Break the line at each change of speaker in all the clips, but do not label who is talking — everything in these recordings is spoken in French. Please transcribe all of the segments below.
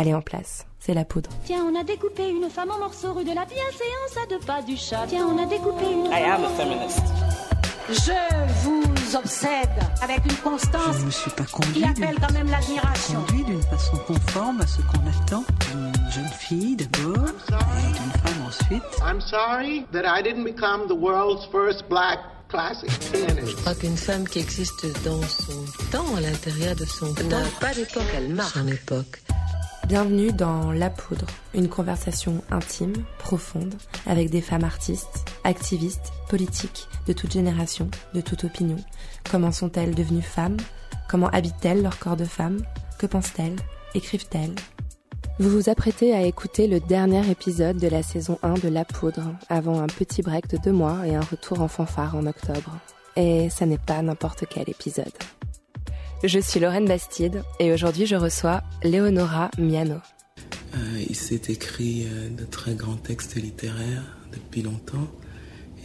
Elle est en place. C'est la poudre.
Tiens, on a découpé une femme en morceaux rue de la bienséance à deux pas du chat. Tiens, on a découpé une.
I am a feminist.
Je vous obsède avec une constance
Je ne me suis pas conduit
qui appelle quand même l'admiration.
conduit d'une façon conforme à ce qu'on attend d'une jeune fille d'abord et d'une femme ensuite.
I'm sorry that I didn't become the world's first black classic pianist.
Je crois qu'une femme qui existe dans son temps, à l'intérieur de son temps, n'a pas d'époque, elle marque son époque.
Bienvenue dans La Poudre, une conversation intime, profonde, avec des femmes artistes, activistes, politiques, de toute génération, de toute opinion. Comment sont-elles devenues femmes? Comment habitent-elles leur corps de femme Que pensent-elles? Écrivent-elles? Vous vous apprêtez à écouter le dernier épisode de la saison 1 de La Poudre, avant un petit break de deux mois et un retour en fanfare en octobre. Et ça n'est pas n'importe quel épisode. Je suis Lorraine Bastide et aujourd'hui je reçois Leonora Miano.
Euh, il s'est écrit euh, de très grands textes littéraires depuis longtemps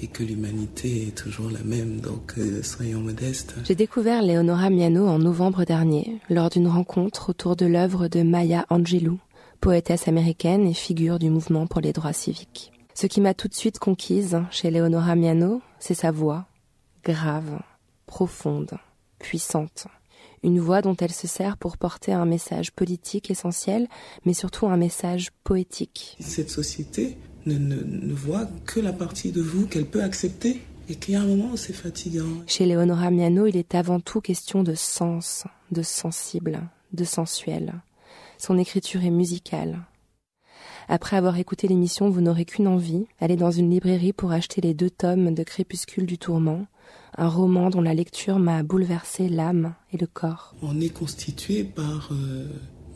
et que l'humanité est toujours la même, donc euh, soyons modestes.
J'ai découvert Leonora Miano en novembre dernier lors d'une rencontre autour de l'œuvre de Maya Angelou, poétesse américaine et figure du mouvement pour les droits civiques. Ce qui m'a tout de suite conquise chez Leonora Miano, c'est sa voix, grave, profonde, puissante. Une voix dont elle se sert pour porter un message politique essentiel, mais surtout un message poétique.
Cette société ne, ne, ne voit que la partie de vous qu'elle peut accepter et qu'il y a un moment où c'est fatigant.
Chez Leonora Miano, il est avant tout question de sens, de sensible, de sensuel. Son écriture est musicale. Après avoir écouté l'émission, vous n'aurez qu'une envie, aller dans une librairie pour acheter les deux tomes de Crépuscule du Tourment, un roman dont la lecture m'a bouleversé l'âme et le corps.
On est constitué par euh,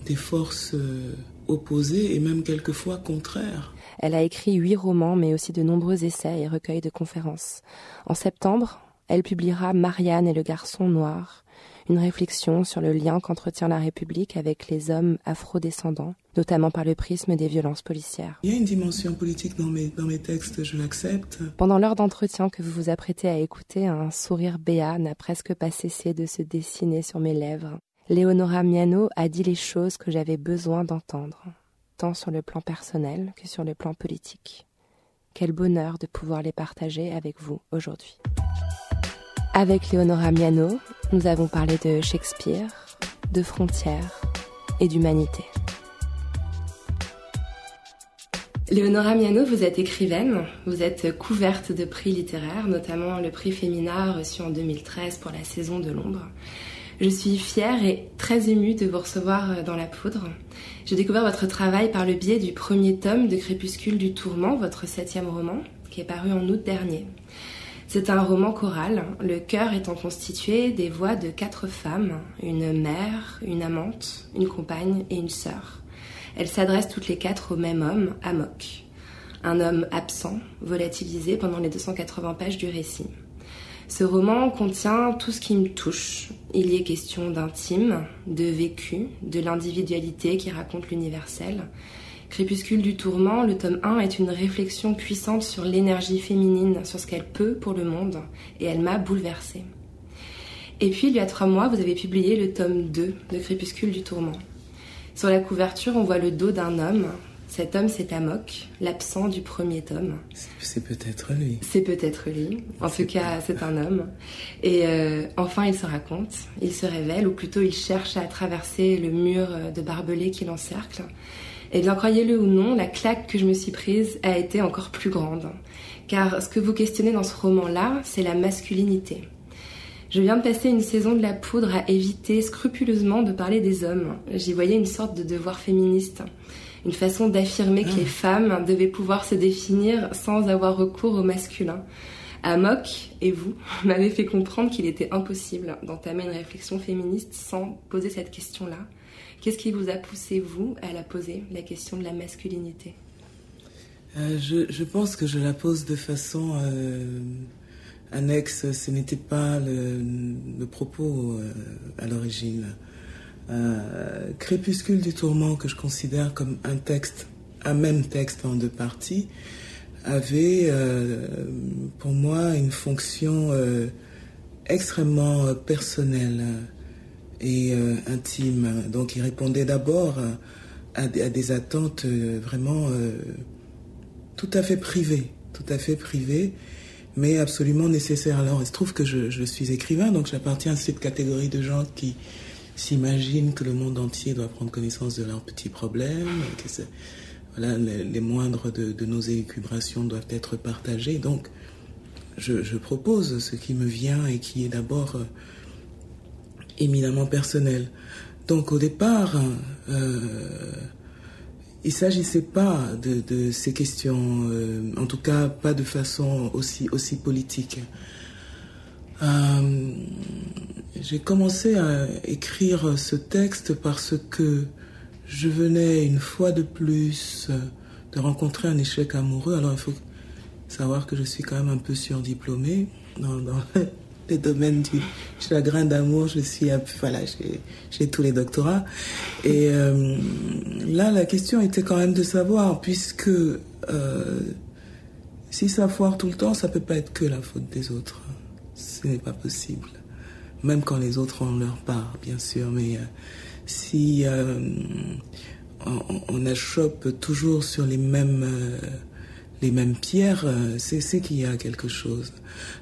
des forces euh, opposées et même quelquefois contraires.
Elle a écrit huit romans, mais aussi de nombreux essais et recueils de conférences. En septembre, elle publiera Marianne et le garçon noir, une réflexion sur le lien qu'entretient la République avec les hommes afrodescendants, notamment par le prisme des violences policières.
Il y a une dimension politique dans mes, dans mes textes, je l'accepte.
Pendant l'heure d'entretien que vous vous apprêtez à écouter, un sourire béat n'a presque pas cessé de se dessiner sur mes lèvres. Leonora Miano a dit les choses que j'avais besoin d'entendre, tant sur le plan personnel que sur le plan politique. Quel bonheur de pouvoir les partager avec vous aujourd'hui. Avec Leonora Miano, nous avons parlé de Shakespeare, de frontières et d'humanité. Leonora Miano, vous êtes écrivaine, vous êtes couverte de prix littéraires, notamment le prix Femina reçu en 2013 pour la saison de l'ombre. Je suis fière et très émue de vous recevoir dans la poudre. J'ai découvert votre travail par le biais du premier tome de Crépuscule du Tourment, votre septième roman, qui est paru en août dernier. C'est un roman choral, le chœur étant constitué des voix de quatre femmes, une mère, une amante, une compagne et une sœur. Elles s'adressent toutes les quatre au même homme, Amok, un homme absent, volatilisé pendant les 280 pages du récit. Ce roman contient tout ce qui me touche. Il y est question d'intime, de vécu, de l'individualité qui raconte l'universel. Crépuscule du tourment, le tome 1 est une réflexion puissante sur l'énergie féminine, sur ce qu'elle peut pour le monde, et elle m'a bouleversée. Et puis, il y a trois mois, vous avez publié le tome 2 de Crépuscule du tourment. Sur la couverture, on voit le dos d'un homme. Cet homme, c'est Amok, l'absent du premier tome.
C'est peut-être lui.
C'est peut-être lui. En tout cas, c'est un homme. Et euh, enfin, il se raconte, il se révèle, ou plutôt il cherche à traverser le mur de barbelés qui l'encercle. Et bien, croyez-le ou non, la claque que je me suis prise a été encore plus grande. Car ce que vous questionnez dans ce roman-là, c'est la masculinité. Je viens de passer une saison de la poudre à éviter scrupuleusement de parler des hommes. J'y voyais une sorte de devoir féministe, une façon d'affirmer que les femmes devaient pouvoir se définir sans avoir recours au masculin. Amok et vous m'avez fait comprendre qu'il était impossible d'entamer une réflexion féministe sans poser cette question-là. Qu'est-ce qui vous a poussé, vous, à la poser, la question de la masculinité?
Euh, je, pense que je la pose de façon euh, annexe. Ce n'était pas le, propos euh, à l'origine. Crépuscule du tourment, que je considère comme un texte, un même texte en deux parties, avait pour moi une fonction extrêmement personnelle et euh, intime. Donc il répondait d'abord à, des attentes vraiment tout à fait privées, tout à fait privées, mais absolument nécessaires. Alors, il se trouve que je, je suis écrivain, donc j'appartiens à cette catégorie de gens qui s'imaginent que le monde entier doit prendre connaissance de leurs petits problèmes, que voilà, les, moindres de, nos élucubrations doivent être partagées. Donc, je, propose ce qui me vient et qui est d'abord euh, éminemment personnel. Donc, au départ, euh, il ne s'agissait pas de, ces questions, euh, en tout cas pas de façon aussi, aussi politique. J'ai commencé à écrire ce texte parce que je venais une fois de plus de rencontrer un échec amoureux. Alors il faut savoir que je suis quand même un peu surdiplômée dans les domaines du chagrin d'amour. Je suis, voilà, j'ai tous les doctorats. Et euh, là, la question était quand même de savoir, puisque euh, si ça foire tout le temps, ça peut pas être que la faute des autres. Ce n'est pas possible. Même quand les autres ont leur part, bien sûr, mais euh, si euh, on, achoppe toujours sur les mêmes, les mêmes pierres, c'est qu'il y a quelque chose.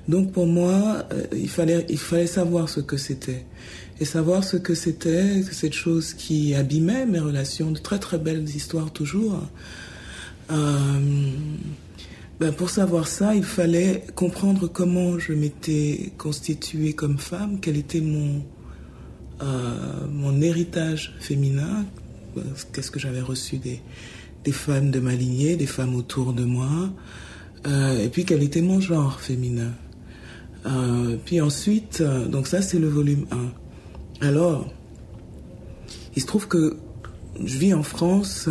Donc pour moi, il, fallait, il fallait savoir ce que c'était. Et savoir ce que c'était, cette chose qui abîmait mes relations, de très très belles histoires toujours. ben pour savoir ça, il fallait comprendre comment je m'étais constituée comme femme, quel était mon, mon héritage féminin, qu'est-ce que j'avais reçu des, des femmes de ma lignée, des femmes autour de moi, euh, et puis quel était mon genre féminin. Euh, puis ensuite, euh, donc ça c'est le volume 1. Alors, il se trouve que je vis en France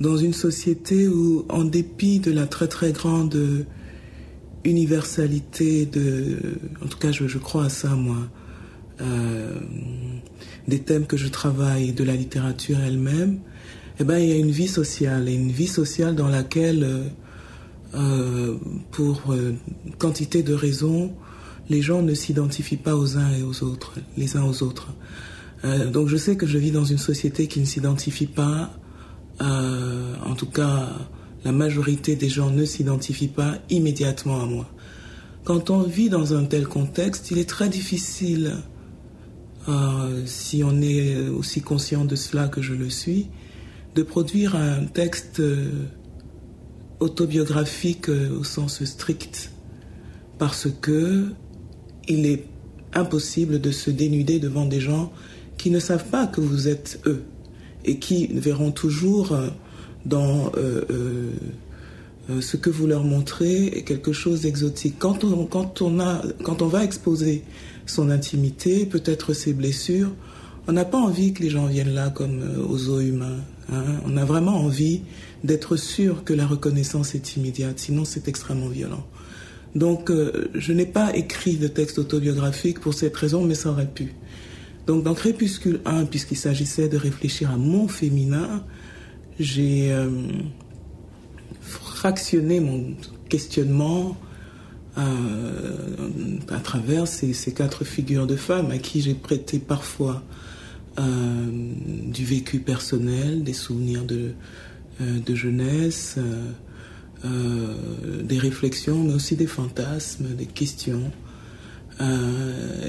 dans une société où, en dépit de la très très grande universalité de, en tout cas je, je crois à ça moi, des thèmes que je travaille, de la littérature elle-même, eh ben, il y a une vie sociale, et une vie sociale dans laquelle, euh, euh, pour quantité de raisons, les gens ne s'identifient pas aux uns et aux autres, les uns aux autres. donc je sais que je vis dans une société qui ne s'identifie pas, en tout cas la majorité des gens ne s'identifient pas immédiatement à moi. Quand on vit dans un tel contexte, il est très difficile euh, si on est aussi conscient de cela que je le suis, de produire un texte euh, autobiographique euh, au sens strict, parce que il est impossible de se dénuder devant des gens qui ne savent pas que vous êtes eux et qui verront toujours dans ce que vous leur montrez quelque chose d'exotique. Quand on, quand, on quand on va exposer son intimité, peut-être ses blessures. On n'a pas envie que les gens viennent là comme euh, aux os humains. Hein. On a vraiment envie d'être sûr que la reconnaissance est immédiate, sinon c'est extrêmement violent. Donc euh, je n'ai pas écrit de texte autobiographique pour cette raison, mais ça aurait pu. Donc dans Crépuscule 1, puisqu'il s'agissait de réfléchir à mon féminin, j'ai euh, fractionné mon questionnement euh, à travers ces, quatre figures de femmes à qui j'ai prêté parfois du vécu personnel, des souvenirs de, de jeunesse, des réflexions, mais aussi des fantasmes, des questions.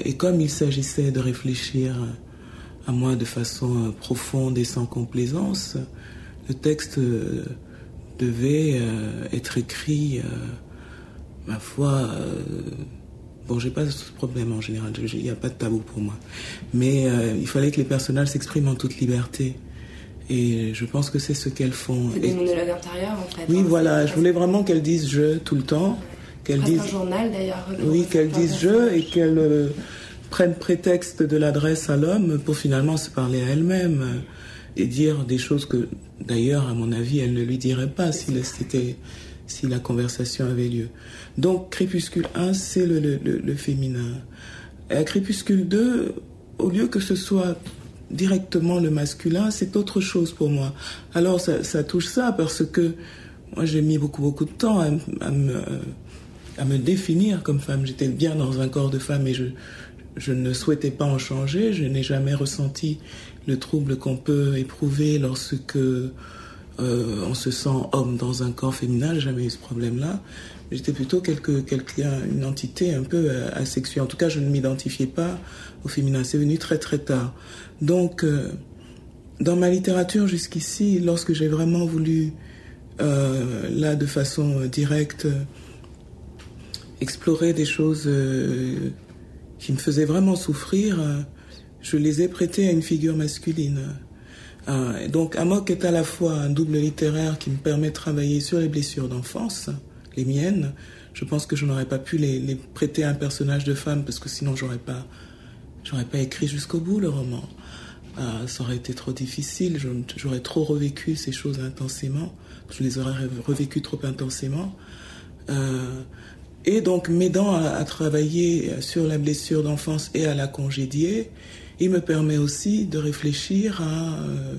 et comme il s'agissait de réfléchir à moi de façon profonde et sans complaisance, le texte devait être écrit ma foi, euh, bon, j'ai pas ce problème en général, il n'y a pas de tabou pour moi. Mais euh, il fallait que les personnages s'expriment en toute liberté. Et je pense que c'est ce qu'elles font.
Des monologues intérieurs, en fait.
Oui, voilà, je voulais vraiment qu'elles disent je tout le temps.
Qu'elles disent. un journal d'ailleurs.
Oui, qu'elles disent je et qu'elles euh, prennent prétexte de l'adresse à l'homme pour finalement se parler à elles-mêmes et dire des choses que, d'ailleurs, à mon avis, elles ne lui diraient pas si c'était si la conversation avait lieu. Donc crépuscule 1, c'est le, le, féminin. Et à crépuscule 2, au lieu que ce soit directement le masculin, c'est autre chose pour moi. Alors ça, touche ça parce que moi j'ai mis beaucoup beaucoup de temps à, me, à me définir comme femme. J'étais bien dans un corps de femme et je, je ne souhaitais pas en changer. Je n'ai jamais ressenti le trouble qu'on peut éprouver lorsque on se sent homme dans un corps féminin. J'ai jamais eu ce problème-là. J'étais plutôt quelque, quelqu'un, une entité un peu asexuée. En tout cas, je ne m'identifiais pas féminin. C'est venu très très tard. Donc, dans ma littérature jusqu'ici, lorsque j'ai vraiment voulu, euh, là de façon euh, directe, explorer des choses euh, qui me faisaient vraiment souffrir, je les ai prêtées à une figure masculine. donc Amok est à la fois un double littéraire qui me permet de travailler sur les blessures d'enfance, les miennes. Je pense que je n'aurais pas pu les, les, prêter à un personnage de femme parce que sinon j'aurais pas, j'aurais pas écrit jusqu'au bout le roman. Ah, ça aurait été trop difficile, j'aurais trop revécu ces choses intensément, je les aurais revécues trop intensément. Euh, et donc m'aidant à, travailler sur la blessure d'enfance et à la congédier, il me permet aussi de réfléchir à euh,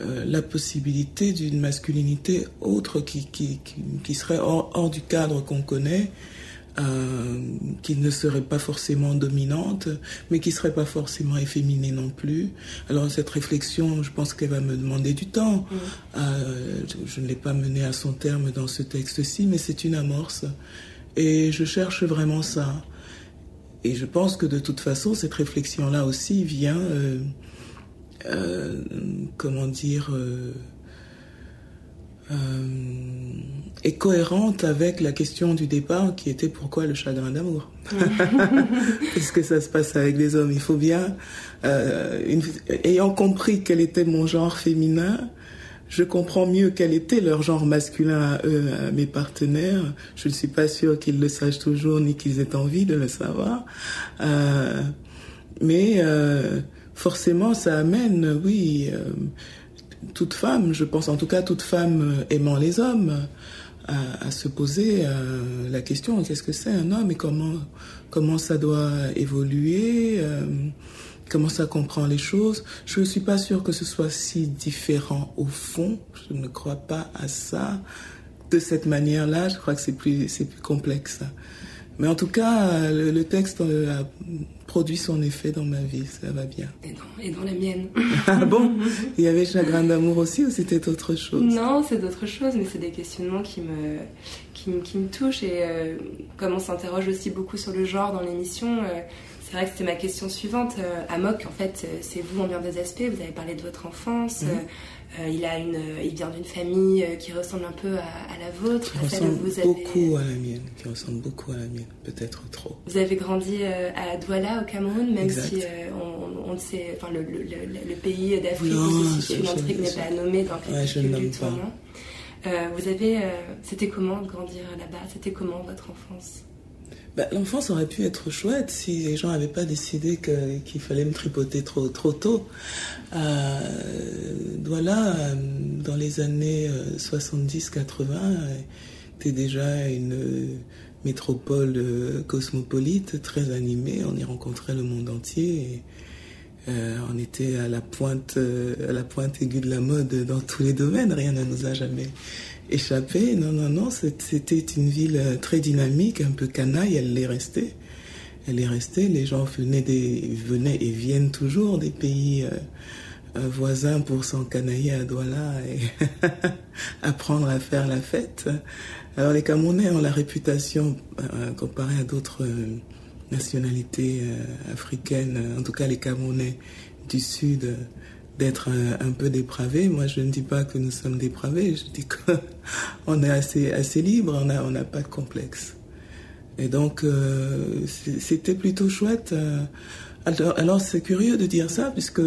euh, la possibilité d'une masculinité autre qui, qui, qui, serait hors, du cadre qu'on connaît euh, qui ne serait pas forcément dominante, mais qui serait pas forcément efféminée non plus. Alors cette réflexion, je pense qu'elle va me demander du temps. Mm. Euh, je, ne l'ai pas menée à son terme dans ce texte-ci, mais c'est une amorce. Et je cherche vraiment ça. Et je pense que de toute façon, cette réflexion-là aussi vient, euh, euh comment dire, euh, est cohérente avec la question du départ qui était pourquoi le chagrin d'amour Qu'est-ce que ça se passe avec les hommes Il faut bien, euh, une, ayant compris quel était mon genre féminin, je comprends mieux quel était leur genre masculin à eux, à mes partenaires. Je ne suis pas sûre qu'ils le sachent toujours ni qu'ils aient envie de le savoir. Euh, mais euh, forcément, ça amène, oui, euh, toute femme, je pense en tout cas toute femme aimant les hommes, à, à se poser euh, la question qu'est-ce que c'est un homme et comment comment ça doit évoluer, euh, comment ça comprend les choses. Je ne suis pas sûre que ce soit si différent au fond. Je ne crois pas à ça de cette manière-là. Je crois que c'est plus plus complexe. Mais en tout cas, le, texte produit son effet dans ma vie, ça va bien.
Et dans, et dans la mienne.
ah bon? Il y avait Chagrin d'amour aussi ou c'était autre chose?
Non, c'est d'autres choses, mais c'est des questionnements qui me, qui, qui me touchent. Et euh, comme on s'interroge aussi beaucoup sur le genre dans l'émission, euh, c'est vrai que c'était ma question suivante. Euh, Amok, en fait, c'est vous en bien des aspects. Vous avez parlé de votre enfance. Mmh. Euh, il, a une, il vient d'une famille euh, qui ressemble un peu à, à la vôtre.
Qui ressemble vous avez... beaucoup à la mienne, qui ressemble beaucoup à la mienne, peut-être trop.
Vous avez grandi euh, à Douala, au Cameroun, même exact. si on, on, sait, enfin le, le, le, le pays d'Afrique où se situe l'intrigue n'est pas nommé dans le ouais, du tournant. Euh, vous avez, c'était comment de grandir là-bas? C'était comment votre enfance?
Bah, L'enfance aurait pu être chouette si les gens n'avaient pas décidé qu'il qu fallait me tripoter trop, trop tôt. Euh, voilà, dans les années 70-80, c'était déjà une métropole cosmopolite, très animée. On y rencontrait le monde entier. Euh, on était à la pointe, à la pointe aiguë de la mode dans tous les domaines. Rien ne nous a jamais échappé. Non, non, non. C'était une ville très dynamique, un peu canaille. Elle l'est restée. Elle est restée. Les gens venaient, des, venaient et viennent toujours des pays euh, voisins pour s'encanailler à Douala et apprendre à faire la fête. Alors les Camerounais ont la réputation, euh, comparé à d'autres euh, nationalités euh, africaines, en tout cas les Camerounais du Sud, d'être un, un, peu dépravés. Moi, je ne dis pas que nous sommes dépravés, je dis qu'on est assez, assez libre, on n'a on a pas de complexe. Et donc, euh, c'était plutôt chouette. Alors, alors c'est curieux de dire ça, puisque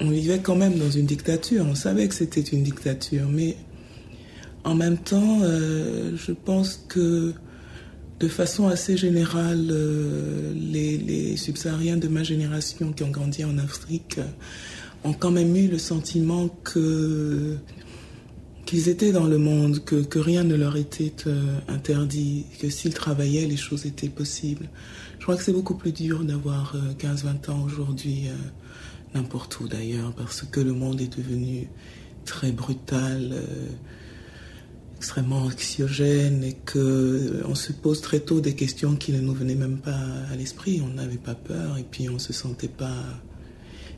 on vivait quand même dans une dictature, on savait que c'était une dictature, mais en même temps, euh, je pense que de façon assez générale, euh, les, les, subsahariens de ma génération qui ont grandi en Afrique ont quand même eu le sentiment que qu'ils étaient dans le monde, que, que rien ne leur était euh, interdit, que s'ils travaillaient, les choses étaient possibles. Je crois que c'est beaucoup plus dur d'avoir 15-20 ans aujourd'hui n'importe où d'ailleurs, parce que le monde est devenu très brutal, euh, extrêmement anxiogène et que on se pose très tôt des questions qui ne nous venaient même pas à l'esprit. On n'avait pas peur et puis on se sentait pas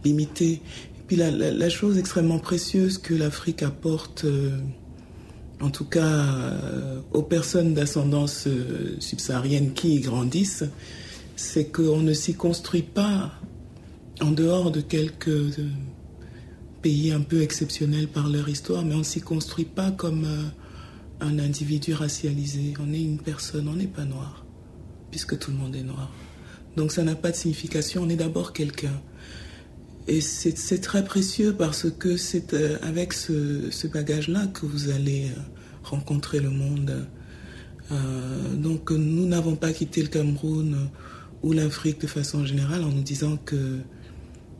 limité. Puis la, chose extrêmement précieuse que l'Afrique apporte, euh, en tout cas euh, aux personnes d'ascendance euh, subsaharienne qui y grandissent, c'est qu'on ne s'y construit pas en dehors de quelques pays un peu exceptionnels par leur histoire, mais on ne s'y construit pas comme un individu racialisé. On est une personne, on n'est pas noir, puisque tout le monde est noir. Donc ça n'a pas de signification, on est d'abord quelqu'un. Et c'est très précieux parce que c'est euh, avec ce, bagage-là que vous allez euh, rencontrer le monde. Euh, donc nous n'avons pas quitté le Cameroun ou l'Afrique de façon générale en nous disant que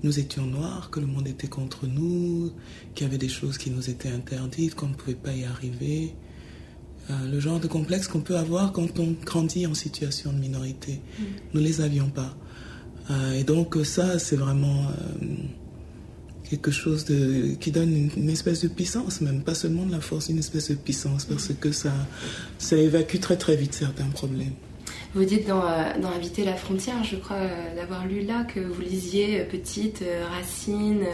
nous étions noirs, que le monde était contre nous, qu'il y avait des choses qui nous étaient interdites, qu'on ne pouvait pas y arriver. Euh, le genre de complexe qu'on peut avoir quand on grandit en situation de minorité. Mm. Nous ne les avions pas. Euh, et donc ça, c'est vraiment euh, quelque chose qui donne une, espèce de puissance, même pas seulement de la force, une espèce de puissance, parce que ça, ça évacue très très vite certains problèmes.
Vous dites dans, euh, dans Inviter la frontière, je crois euh, d'avoir lu là que vous lisiez euh, Petite, Racine,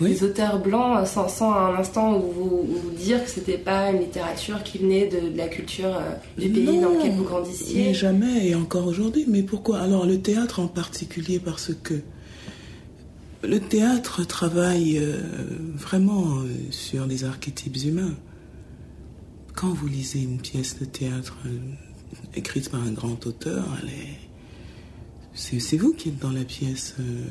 les auteurs blancs, sans, sans un instant où vous, dire que c'était pas une littérature qui venait de, la culture du pays dans lequel vous grandissiez.
Mais jamais, et encore aujourd'hui. Mais pourquoi? Alors le théâtre en particulier, parce que le théâtre travaille vraiment sur les archétypes humains. Quand vous lisez une pièce de théâtre, écrite par un grand auteur, c'est vous qui êtes dans la pièce. Euh,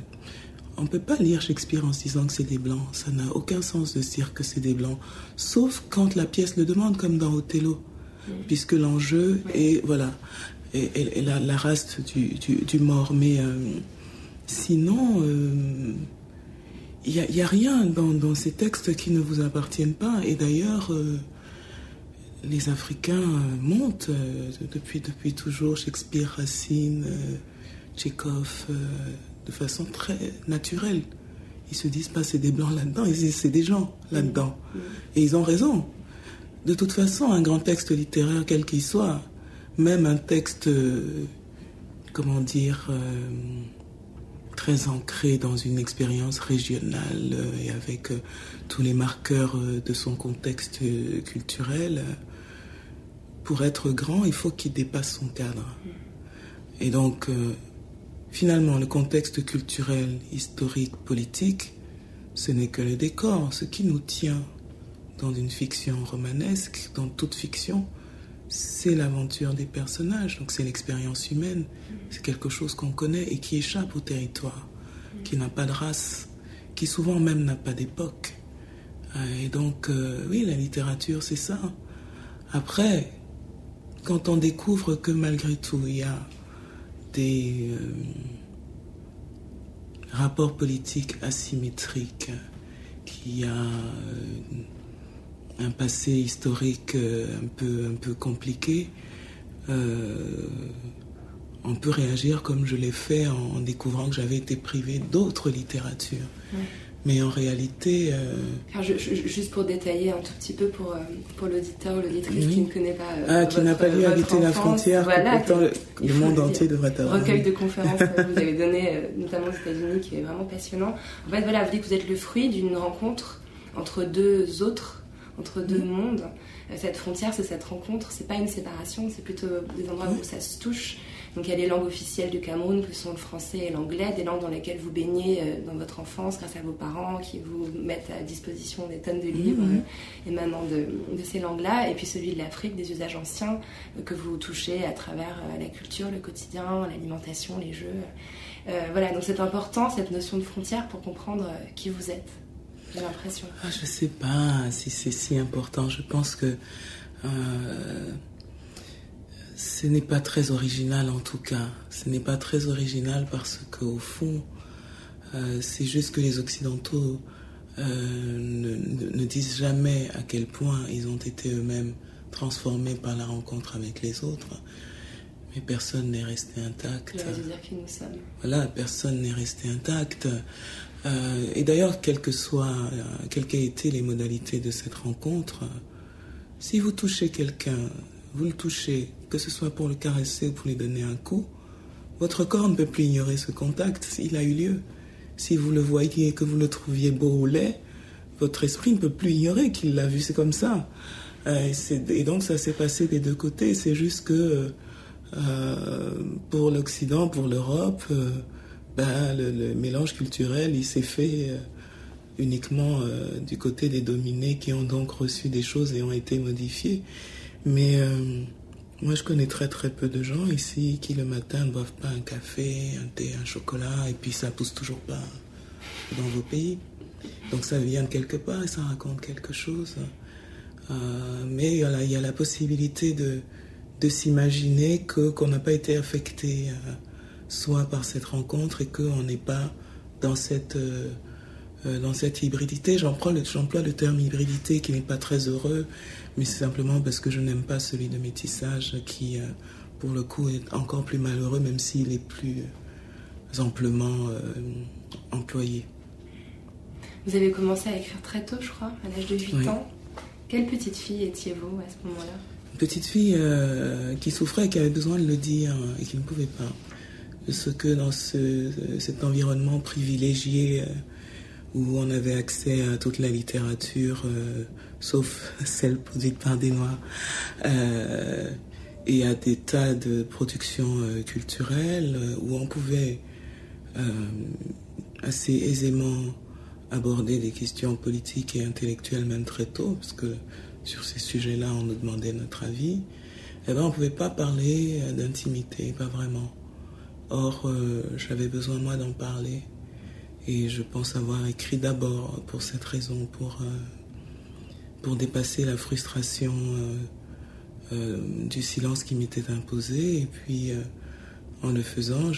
on ne peut pas lire Shakespeare en se disant que c'est des blancs. Ça n'a aucun sens de dire que c'est des blancs. Sauf quand la pièce le demande, comme dans Othello. Puisque l'enjeu est, voilà, et, la, race du, mort. Mais euh, sinon, il euh, n'y a, rien dans, ces textes qui ne vous appartiennent pas. Et d'ailleurs, les Africains euh, montent euh, depuis, depuis toujours Shakespeare, Racine, euh, Tchekhov, de façon très naturelle. Ils se disent pas c'est des blancs là-dedans, ils disent c'est des gens là-dedans. Et ils ont raison. De toute façon, un grand texte littéraire, quel qu'il soit, même un texte, comment dire, très ancré dans une expérience régionale et avec tous les marqueurs de son contexte culturel, pour être grand, il faut qu'il dépasse son cadre. Et donc, euh, finalement, le contexte culturel, historique, politique, ce n'est que le décor. Ce qui nous tient dans une fiction romanesque, dans toute fiction, c'est l'aventure des personnages. Donc c'est l'expérience humaine. C'est quelque chose qu'on connaît et qui échappe au territoire, qui n'a pas de race, qui souvent même n'a pas d'époque. Euh, et donc, euh, oui, la littérature, c'est ça. Après, quand on découvre que malgré tout, il y a des euh, rapports politiques asymétriques, qu'il y a un passé historique euh, un peu, un peu compliqué, on peut réagir comme je l'ai fait en, découvrant que j'avais été privé d'autres littératures. Mais en réalité. Euh,
juste pour détailler un tout petit peu pour, euh, pour l'auditeur ou l'auditrice qui ne connaît pas. Euh,
ah, qui n'a pas lu Habiter la frontière, voilà, le, monde entier devrait avoir.
Recueil de conférences que vous avez donné, notamment aux États-Unis, qui est vraiment passionnant. En fait, voilà, vous dites que vous êtes le fruit d'une rencontre entre deux autres, entre deux mondes. Cette frontière, c'est cette rencontre, c'est pas une séparation, c'est plutôt des endroits où ça se touche. Donc il y a les langues officielles du Cameroun que sont le français et l'anglais, des langues dans lesquelles vous baignez euh, dans votre enfance grâce à vos parents qui vous mettent à disposition des tonnes de livres mhm. euh, émanant de, ces langues-là, et puis celui de l'Afrique, des usages anciens euh, que vous touchez à travers la culture, le quotidien, l'alimentation, les jeux. voilà, donc c'est important cette notion de frontière pour comprendre qui vous êtes. J'ai l'impression.
Ah, je sais pas si c'est si important. Je pense que ce n'est pas très original en tout cas. Ce n'est pas très original parce qu'au fond, euh, c'est juste que les Occidentaux euh, ne, disent jamais à quel point ils ont été eux-mêmes transformés par la rencontre avec les autres. Mais personne n'est resté intact.
dire qui nous sommes.
Voilà, personne n'est resté intact. Euh, et d'ailleurs, quelles que soient, quelles qu'aient été les modalités de cette rencontre, Si vous touchez quelqu'un, vous le touchez, que ce soit pour le caresser ou pour lui donner un coup, votre corps ne peut plus ignorer ce contact, il a eu lieu. Si vous le voyez que vous le trouviez beau ou laid, votre esprit ne peut plus ignorer qu'il l'a vu, c'est comme ça. Euh, et, donc ça s'est passé des deux côtés, c'est juste que euh, pour l'Occident, pour l'Europe, euh, ben, le, mélange culturel, il s'est fait uniquement du côté des dominés qui ont donc reçu des choses et ont été modifiées. Mais moi, je connais très très peu de gens ici qui le matin ne boivent pas un café, un thé, un chocolat, et puis ça pousse toujours pas dans vos pays. Donc ça vient de quelque part et ça raconte quelque chose. Euh, mais il y, a, la possibilité de, de s'imaginer que qu'on n'a pas été affecté euh, soit par cette rencontre et qu'on n'est pas dans cette euh, dans cette hybridité. J'emploie le, le terme hybridité qui n'est pas très heureux mais c'est simplement parce que je n'aime pas celui de métissage qui, euh, pour le coup, est encore plus malheureux, même s'il est plus euh, amplement euh, employé.
Vous avez commencé à écrire très tôt, je crois, à l'âge de 8 ans. Quelle petite fille étiez-vous à ce moment-là?
Une petite fille qui souffrait et qui avait besoin de le dire et qui ne pouvait pas. Ce que dans ce, cet environnement privilégié où on avait accès à toute la littérature, euh, sauf celle produite par des Noirs, euh, et à des tas de productions euh, culturelles où on pouvait assez aisément aborder des questions politiques et intellectuelles même très tôt, parce que sur ces sujets-là, on nous demandait notre avis, eh ben, on ne pouvait pas parler d'intimité, pas vraiment. Or, j'avais besoin, moi, d'en parler. Et je pense avoir écrit d'abord pour cette raison, pour, euh, pour dépasser la frustration euh, euh, du silence qui m'était imposé. Et puis, en le faisant,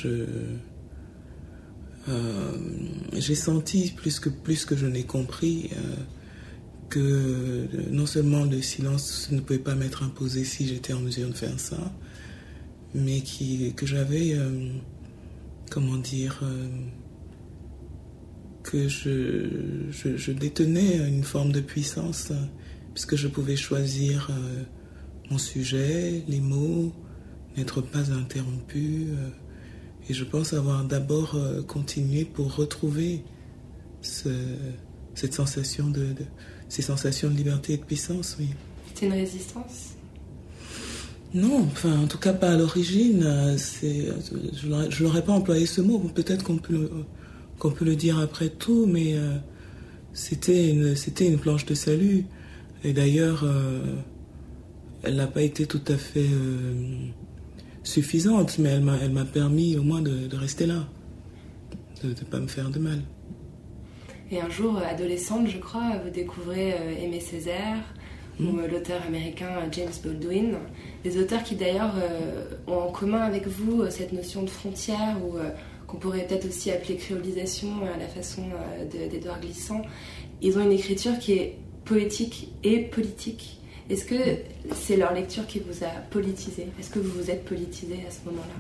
j'ai senti plus que, plus que je n'ai compris que non seulement le silence ne pouvait pas m'être imposé si j'étais en mesure de faire ça, mais qui, que j'avais, comment dire, que je, je, détenais une forme de puissance, puisque je pouvais choisir euh, mon sujet, les mots, n'être pas interrompu. Euh, et je pense avoir d'abord euh, continué pour retrouver cette sensation de, ces sensations de liberté et de puissance, oui.
C'était une résistance?
Non, enfin, en tout cas pas à l'origine. je ne l'aurais pas employé ce mot. Peut-être qu'on peut, qu'on peut le dire après tout, mais euh, c'était une, une planche de salut. Et d'ailleurs, euh, elle n'a pas été tout à fait euh, suffisante, mais elle m'a, permis au moins de, rester là, de ne pas me faire de mal.
Et un jour, adolescente, je crois, vous découvrez Aimé Césaire, ou hmm. l'auteur américain James Baldwin, des auteurs qui d'ailleurs ont en commun avec vous cette notion de frontière ou qu'on pourrait peut-être aussi appeler créolisation à la façon euh, d'Edouard Glissant, ils ont une écriture qui est poétique et politique. Est-ce que c'est leur lecture qui vous a politisé? Est-ce que vous vous êtes politisé à ce moment-là?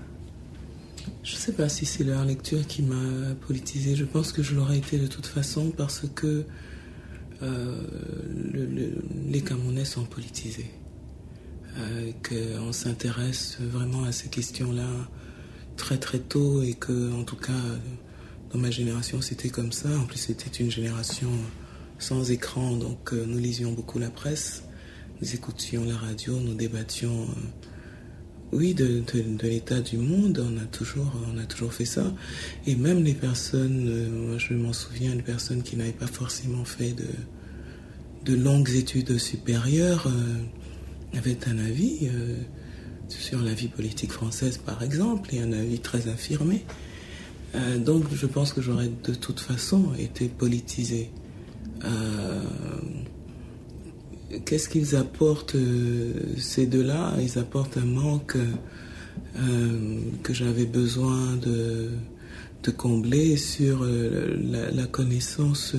Je ne sais pas si c'est leur lecture qui m'a politisé. Je pense que je l'aurais été de toute façon parce que euh, les Camerounais sont politisés. Euh, qu'on s'intéresse vraiment à ces questions-là très très tôt et que en tout cas dans ma génération c'était comme ça. En plus c'était une génération sans écran donc euh, nous lisions beaucoup la presse, nous écoutions la radio, nous débattions euh, oui de, de, l'état du monde. On a toujours on a toujours fait ça et même les personnes, euh, moi je m'en souviens, les personnes qui n'avaient pas forcément fait de de longues études supérieures avaient un avis sur la vie politique française, par exemple, et un avis très affirmé. Euh, donc je pense que j'aurais de toute façon été politisé. Euh, qu'est-ce qu'ils apportent, euh, ces deux-là? Ils apportent un manque que j'avais besoin de, combler sur la, la, connaissance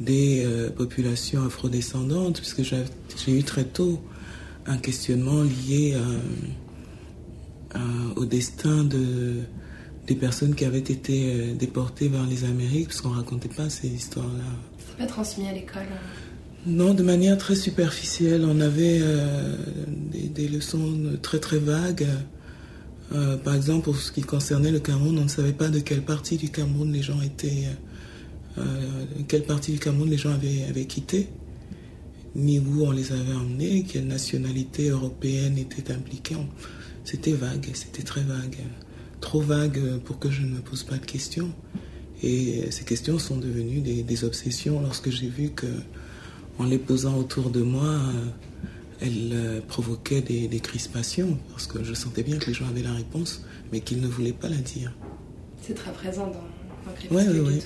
des populations afrodescendantes, puisque j'ai eu très tôt un questionnement lié au destin de, des personnes qui avaient été euh, déportées vers les Amériques, parce qu'on ne racontait pas ces histoires-là.
pas transmis à l'école
Non, de manière très superficielle. On avait euh, des, leçons très très vagues. Euh, par exemple, pour ce qui concernait le Cameroun, on ne savait pas de quelle partie du Cameroun les gens étaient, euh, quelle du Cameroun les gens avaient, quitté, ni où on les avait emmenés, quelle nationalité européenne était impliquée. C'était vague, c'était très vague, trop vague pour que je ne me pose pas de questions. Et ces questions sont devenues des obsessions lorsque j'ai vu que, en les posant autour de moi, elle euh, provoquait des, des, crispations parce que je sentais bien que les gens avaient la réponse, mais qu'ils ne voulaient pas la dire.
C'est très présent dans, ouais, ouais, ouais.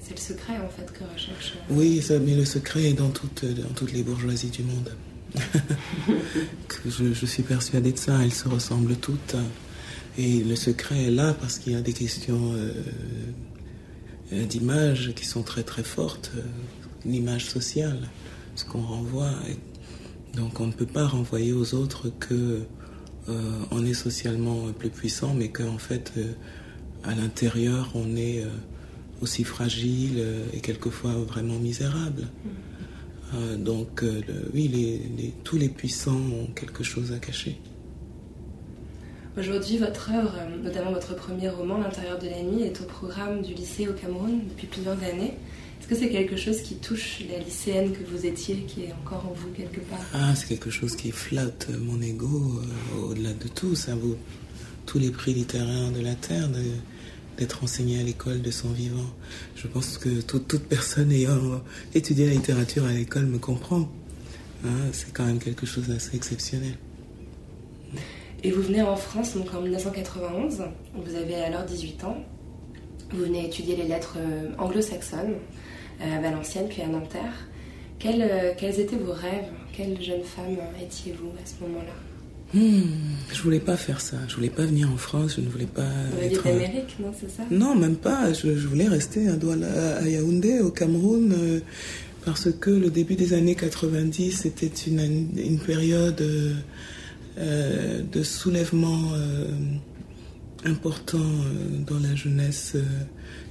C'est le secret en fait que recherche. Euh,
oui, ça, mais le secret est dans toutes, dans toutes les bourgeoisies du monde. je, je, suis persuadée de ça, elles se ressemblent toutes. Et le secret est là parce qu'il y a des questions euh, d'images qui sont très très fortes, euh, l'image sociale, ce qu'on renvoie. Donc on ne peut pas renvoyer aux autres que euh, on est socialement plus puissant, mais qu'en fait, euh, à l'intérieur, on est euh, aussi fragile et quelquefois vraiment misérable. donc oui, tous les puissants ont quelque chose à cacher.
Aujourd'hui, votre œuvre, notamment votre premier roman, L'intérieur de la nuit, est au programme du lycée au Cameroun depuis plusieurs années. Est-ce que c'est quelque chose qui touche la lycéenne que vous étiez, qui est encore en vous quelque part
Ah, c'est quelque chose qui flatte mon ego euh, au-delà de tout. Ça vaut tous les prix littéraires de la Terre d'être enseigné à l'école de son vivant. Je pense que toute, toute personne ayant étudié la littérature à l'école me comprend. Hein, c'est quand même quelque chose d'assez exceptionnel.
Et vous venez en France donc en 1991, vous avez alors 18 ans, vous venez étudier les lettres euh, anglo-saxonnes à Valenciennes puis à Nanterre. Quels, euh, quels, étaient vos rêves? Quelle jeune femme étiez-vous à ce moment-là?
Hmm, Je voulais pas faire ça. Je voulais pas venir en France. Je ne voulais pas.
Vous être d'Amérique, non C'est ça?
Non, même pas. Je, je, voulais rester à Douala, à Yaoundé, au Cameroun, euh, parce que le début des années 90 c'était une, une période euh, de soulèvement euh, important euh, dans la jeunesse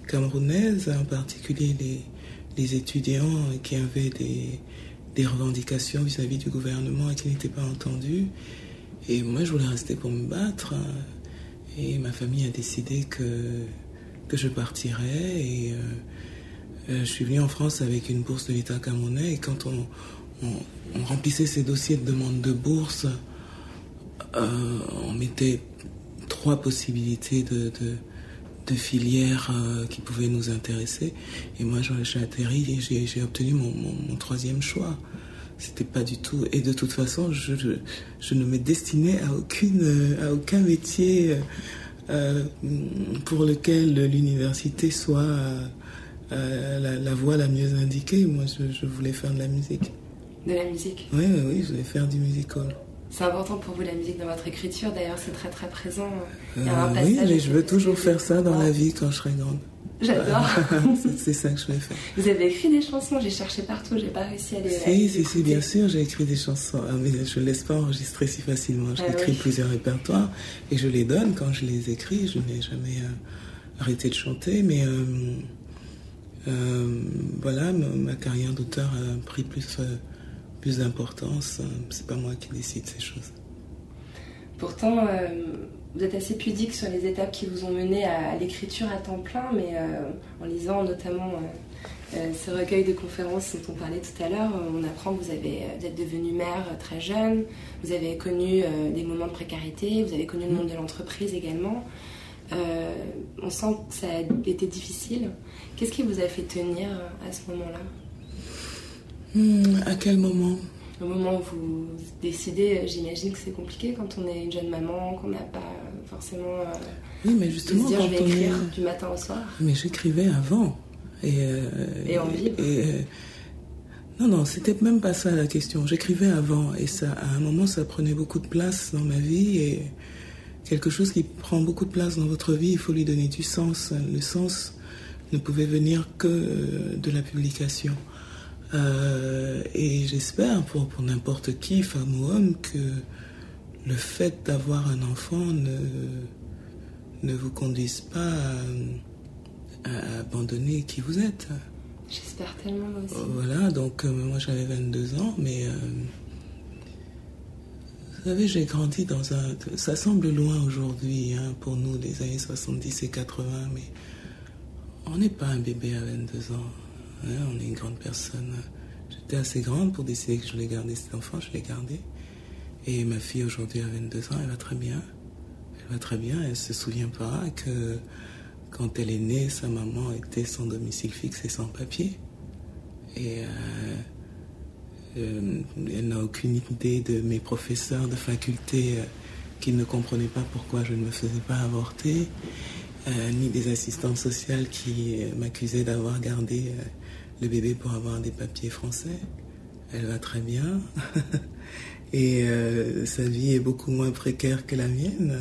camerounaise, en particulier les, les étudiants qui avaient des, revendications vis-à-vis -vis du gouvernement et qui n'étaient pas entendus. Et moi, je voulais rester pour me battre. Et ma famille a décidé que, que je partirais. Et euh, je suis venue en France avec une bourse de l'État camerounais. Et quand on, remplissait ces dossiers de demande de bourse, euh, on mettait trois possibilités de, de filières euh, qui pouvaient nous intéresser. Et moi, j'ai atterri et j'ai obtenu mon, mon, mon, troisième choix. C'était pas du tout. Et de toute façon, je, je, je ne me destinais à, aucune, à aucun métier euh, pour lequel l'université soit euh, la, la, voie la mieux indiquée. Moi, je, je, voulais faire de la musique.
De la musique?
Oui, oui, oui, je voulais faire du musical.
C'est important pour vous la musique dans votre écriture, d'ailleurs c'est très très présent.
Il y a un passage oui, mais je veux toujours faire ça dans la vie quand je serai grande.
J'adore.
c'est ça que je vais faire.
Vous avez écrit des chansons, j'ai cherché partout, j'ai pas réussi à les.
Si, si, si, bien sûr, j'ai écrit des chansons, ah, mais je ne laisse pas enregistrer si facilement. J'écris ah, plusieurs répertoires et je les donne quand je les écris. Je n'ai jamais euh, arrêté de chanter, mais euh, euh, voilà, ma, ma carrière d'auteur a pris plus plus d'importance. C'est pas moi qui décide ces choses.
Pourtant, euh, vous êtes assez pudique sur les étapes qui vous ont mené à, à l'écriture à temps plein, mais euh, en lisant notamment euh, ce recueil de conférences dont on parlait tout à l'heure, on apprend que vous, avez, vous êtes devenue mère très jeune, vous avez connu des moments de précarité, vous avez connu le monde de l'entreprise également. on sent que ça a été difficile. Qu'est-ce qui vous a fait tenir à ce moment-là?
Mmh, à quel moment?
Au moment où vous décidez, j'imagine que c'est compliqué quand on est une jeune maman, qu'on n'a pas forcément. Euh,
oui, mais justement,
de se dire,
quand
je vais
on
écrire
est...
du matin au soir.
Mais j'écrivais avant. Et, euh,
et en.
Et, euh, non, non, c'était même pas ça la question. J'écrivais avant et ça, à un moment, ça prenait beaucoup de place dans ma vie et quelque chose qui prend beaucoup de place dans votre vie, il faut lui donner du sens. Le sens ne pouvait venir que de la publication. Euh, et j'espère pour, pour n'importe qui, femme ou homme, que le fait d'avoir un enfant ne, ne vous conduise pas à, à, abandonner qui vous êtes.
J'espère tellement moi aussi.
Voilà, donc moi j'avais 22 ans, mais vous savez, j'ai grandi dans un... Ça semble loin aujourd'hui hein, pour nous, les années 70 et 80, mais on n'est pas un bébé à 22 ans. On est une grande personne. J'étais assez grande pour décider que je voulais garder cet enfant, je l'ai gardé. Et ma fille aujourd'hui a 22 ans, elle va très bien. Elle va très bien, elle se souvient pas que quand elle est née, sa maman était sans domicile fixe et sans papier. Et euh, euh, elle n'a aucune idée de mes professeurs de faculté euh, qui ne comprenaient pas pourquoi je ne me faisais pas avorter, ni des assistantes sociales qui m'accusaient d'avoir gardé le bébé pour avoir des papiers français. Elle va très bien. Et sa vie est beaucoup moins précaire que la mienne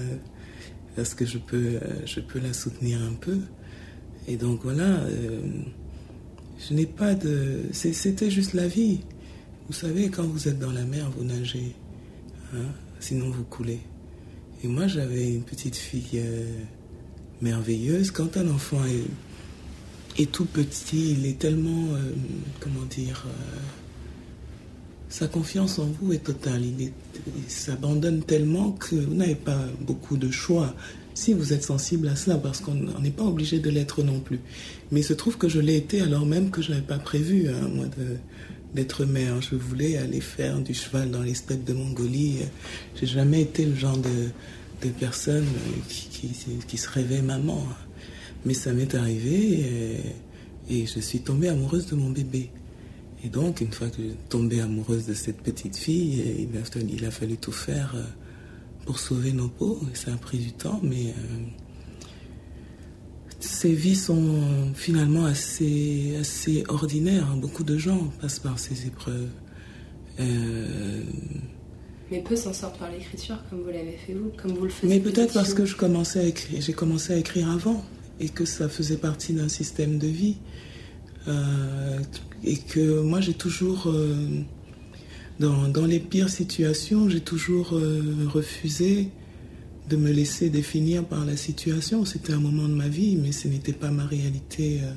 parce que je peux, je peux la soutenir un peu. Et donc voilà, je n'ai pas de... C'était juste la vie. Vous savez, quand vous êtes dans la mer, vous nagez, hein, sinon vous coulez. Et moi, j'avais une petite fille euh, merveilleuse. Quand un enfant est, tout petit, il est tellement, euh, comment dire, euh, sa confiance en vous est totale. Il, s'abandonne tellement que vous n'avez pas beaucoup de choix. Si vous êtes sensible à cela, parce qu'on n'est pas obligé de l'être non plus. Mais il se trouve que je l'ai été alors même que je n'avais pas prévu, hein, moi, d'être mère. Je voulais aller faire du cheval dans les steppes de Mongolie. J'ai jamais été le genre de, de personne qui, qui, se rêvait maman. Mais ça m'est arrivé et, je suis tombée amoureuse de mon bébé. Et donc, une fois que j'ai tombée amoureuse de cette petite fille, il a, il a fallu tout faire pour sauver nos peaux. ça a pris du temps, mais euh, ces vies sont finalement assez, assez ordinaires. Beaucoup de gens passent par ces épreuves. Euh,
mais peu s'en sortent par l'écriture, comme vous l'avez fait vous, comme vous le faisiez.
Mais peut-être parce que je commençais à écrire, j'ai commencé à écrire avant et que ça faisait partie d'un système de vie. Euh, et que moi j'ai toujours, euh, dans, dans, les pires situations, j'ai toujours refusé de me laisser définir par la situation. C'était un moment de ma vie, mais ce n'était pas ma réalité euh,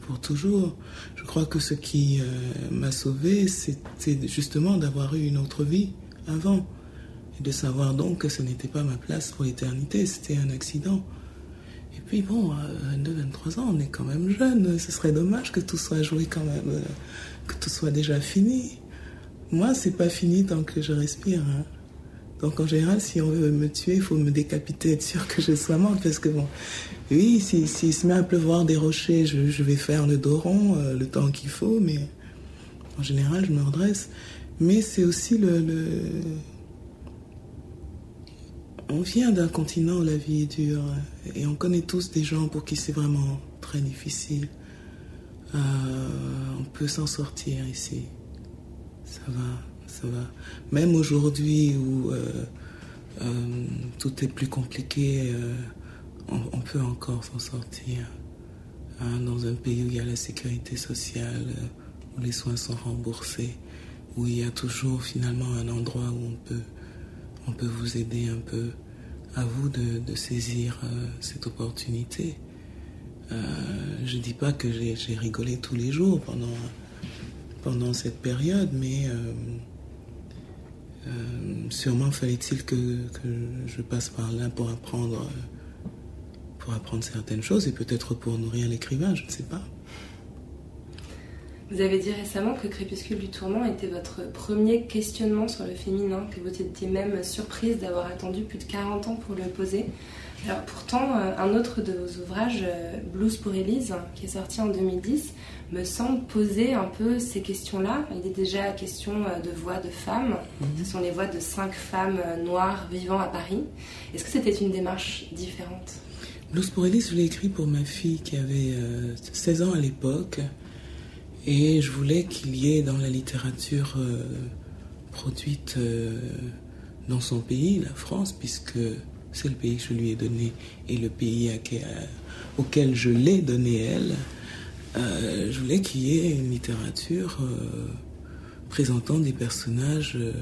pour toujours. Je crois que ce qui euh, m'a sauvé, c'était justement d'avoir eu une autre vie avant. Et de savoir donc que ce n'était pas ma place pour l'éternité, c'était un accident. Puis bon, à 22, 23 ans, on est quand même jeune. Ce serait dommage que tout soit joué quand même, euh, que tout soit déjà fini. Moi, c'est pas fini tant que je respire. Hein. Donc en général, si on veut me tuer, il faut me décapiter, être sûr que je sois morte. Parce que bon, oui, s'il si, se met à pleuvoir des rochers, je, vais faire le dos rond euh, le temps qu'il faut, mais en général, je me redresse. Mais c'est aussi le, On vient d'un continent où la vie est dure et on connaît tous des gens pour qui c'est vraiment très difficile. Euh, on peut s'en sortir ici. Ça va ça va. Même aujourd'hui où euh, euh, tout est plus compliqué, euh, on, peut encore s'en sortir. Hein, dans un pays où il y a la sécurité sociale, où les soins sont remboursés, où il y a toujours finalement un endroit où on peut, on peut vous aider un peu. À vous de, saisir cette opportunité. je ne dis pas que j'ai rigolé tous les jours pendant, cette période, mais euh, sûrement fallait-il que, je passe par là pour apprendre, euh, pour apprendre certaines choses et peut-être pour nourrir l'écrivain, je ne sais pas.
Vous avez dit récemment que Crépuscule du Tourment était votre premier questionnement sur le féminin, que vous étiez même surprise d'avoir attendu plus de 40 ans pour le poser. Alors pourtant, euh, un autre de vos ouvrages, Blues pour Élise, qui est sorti en 2010, me semble poser un peu ces questions-là. Il est déjà question euh, de voix de femmes. Mhm. Ce sont les voix de cinq femmes euh, noires vivant à Paris. Est-ce que c'était une démarche différente?
Blues pour Elise, je l'ai écrit pour ma fille qui avait 16 euh, ans à l'époque. Et je voulais qu'il y ait dans la littérature produite dans son pays, la France, puisque c'est le pays que je lui ai donné et le pays auquel je l'ai donné elle. Euh, je voulais qu'il y ait une littérature euh, présentant des personnages euh,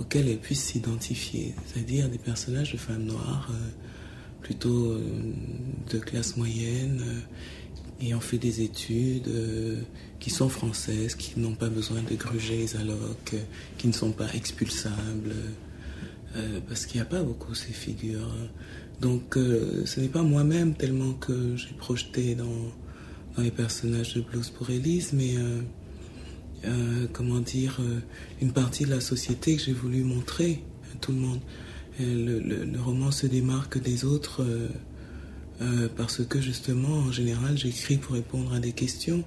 auxquels elle puisse s'identifier, c'est-à-dire des personnages de femmes noires, plutôt de classe moyenne, ayant fait des études, qui sont françaises, qui n'ont pas besoin de gruger les allocs, qui ne sont pas expulsables, parce qu'il n'y a pas beaucoup ces figures. Donc ce n'est pas moi-même tellement que j'ai projeté dans, les personnages de Blues pour Elise, mais comment dire, une partie de la société que j'ai voulu montrer à tout le monde. Le, roman se démarque des autres euh, euh, parce que justement, en général, j'écris pour répondre à des questions,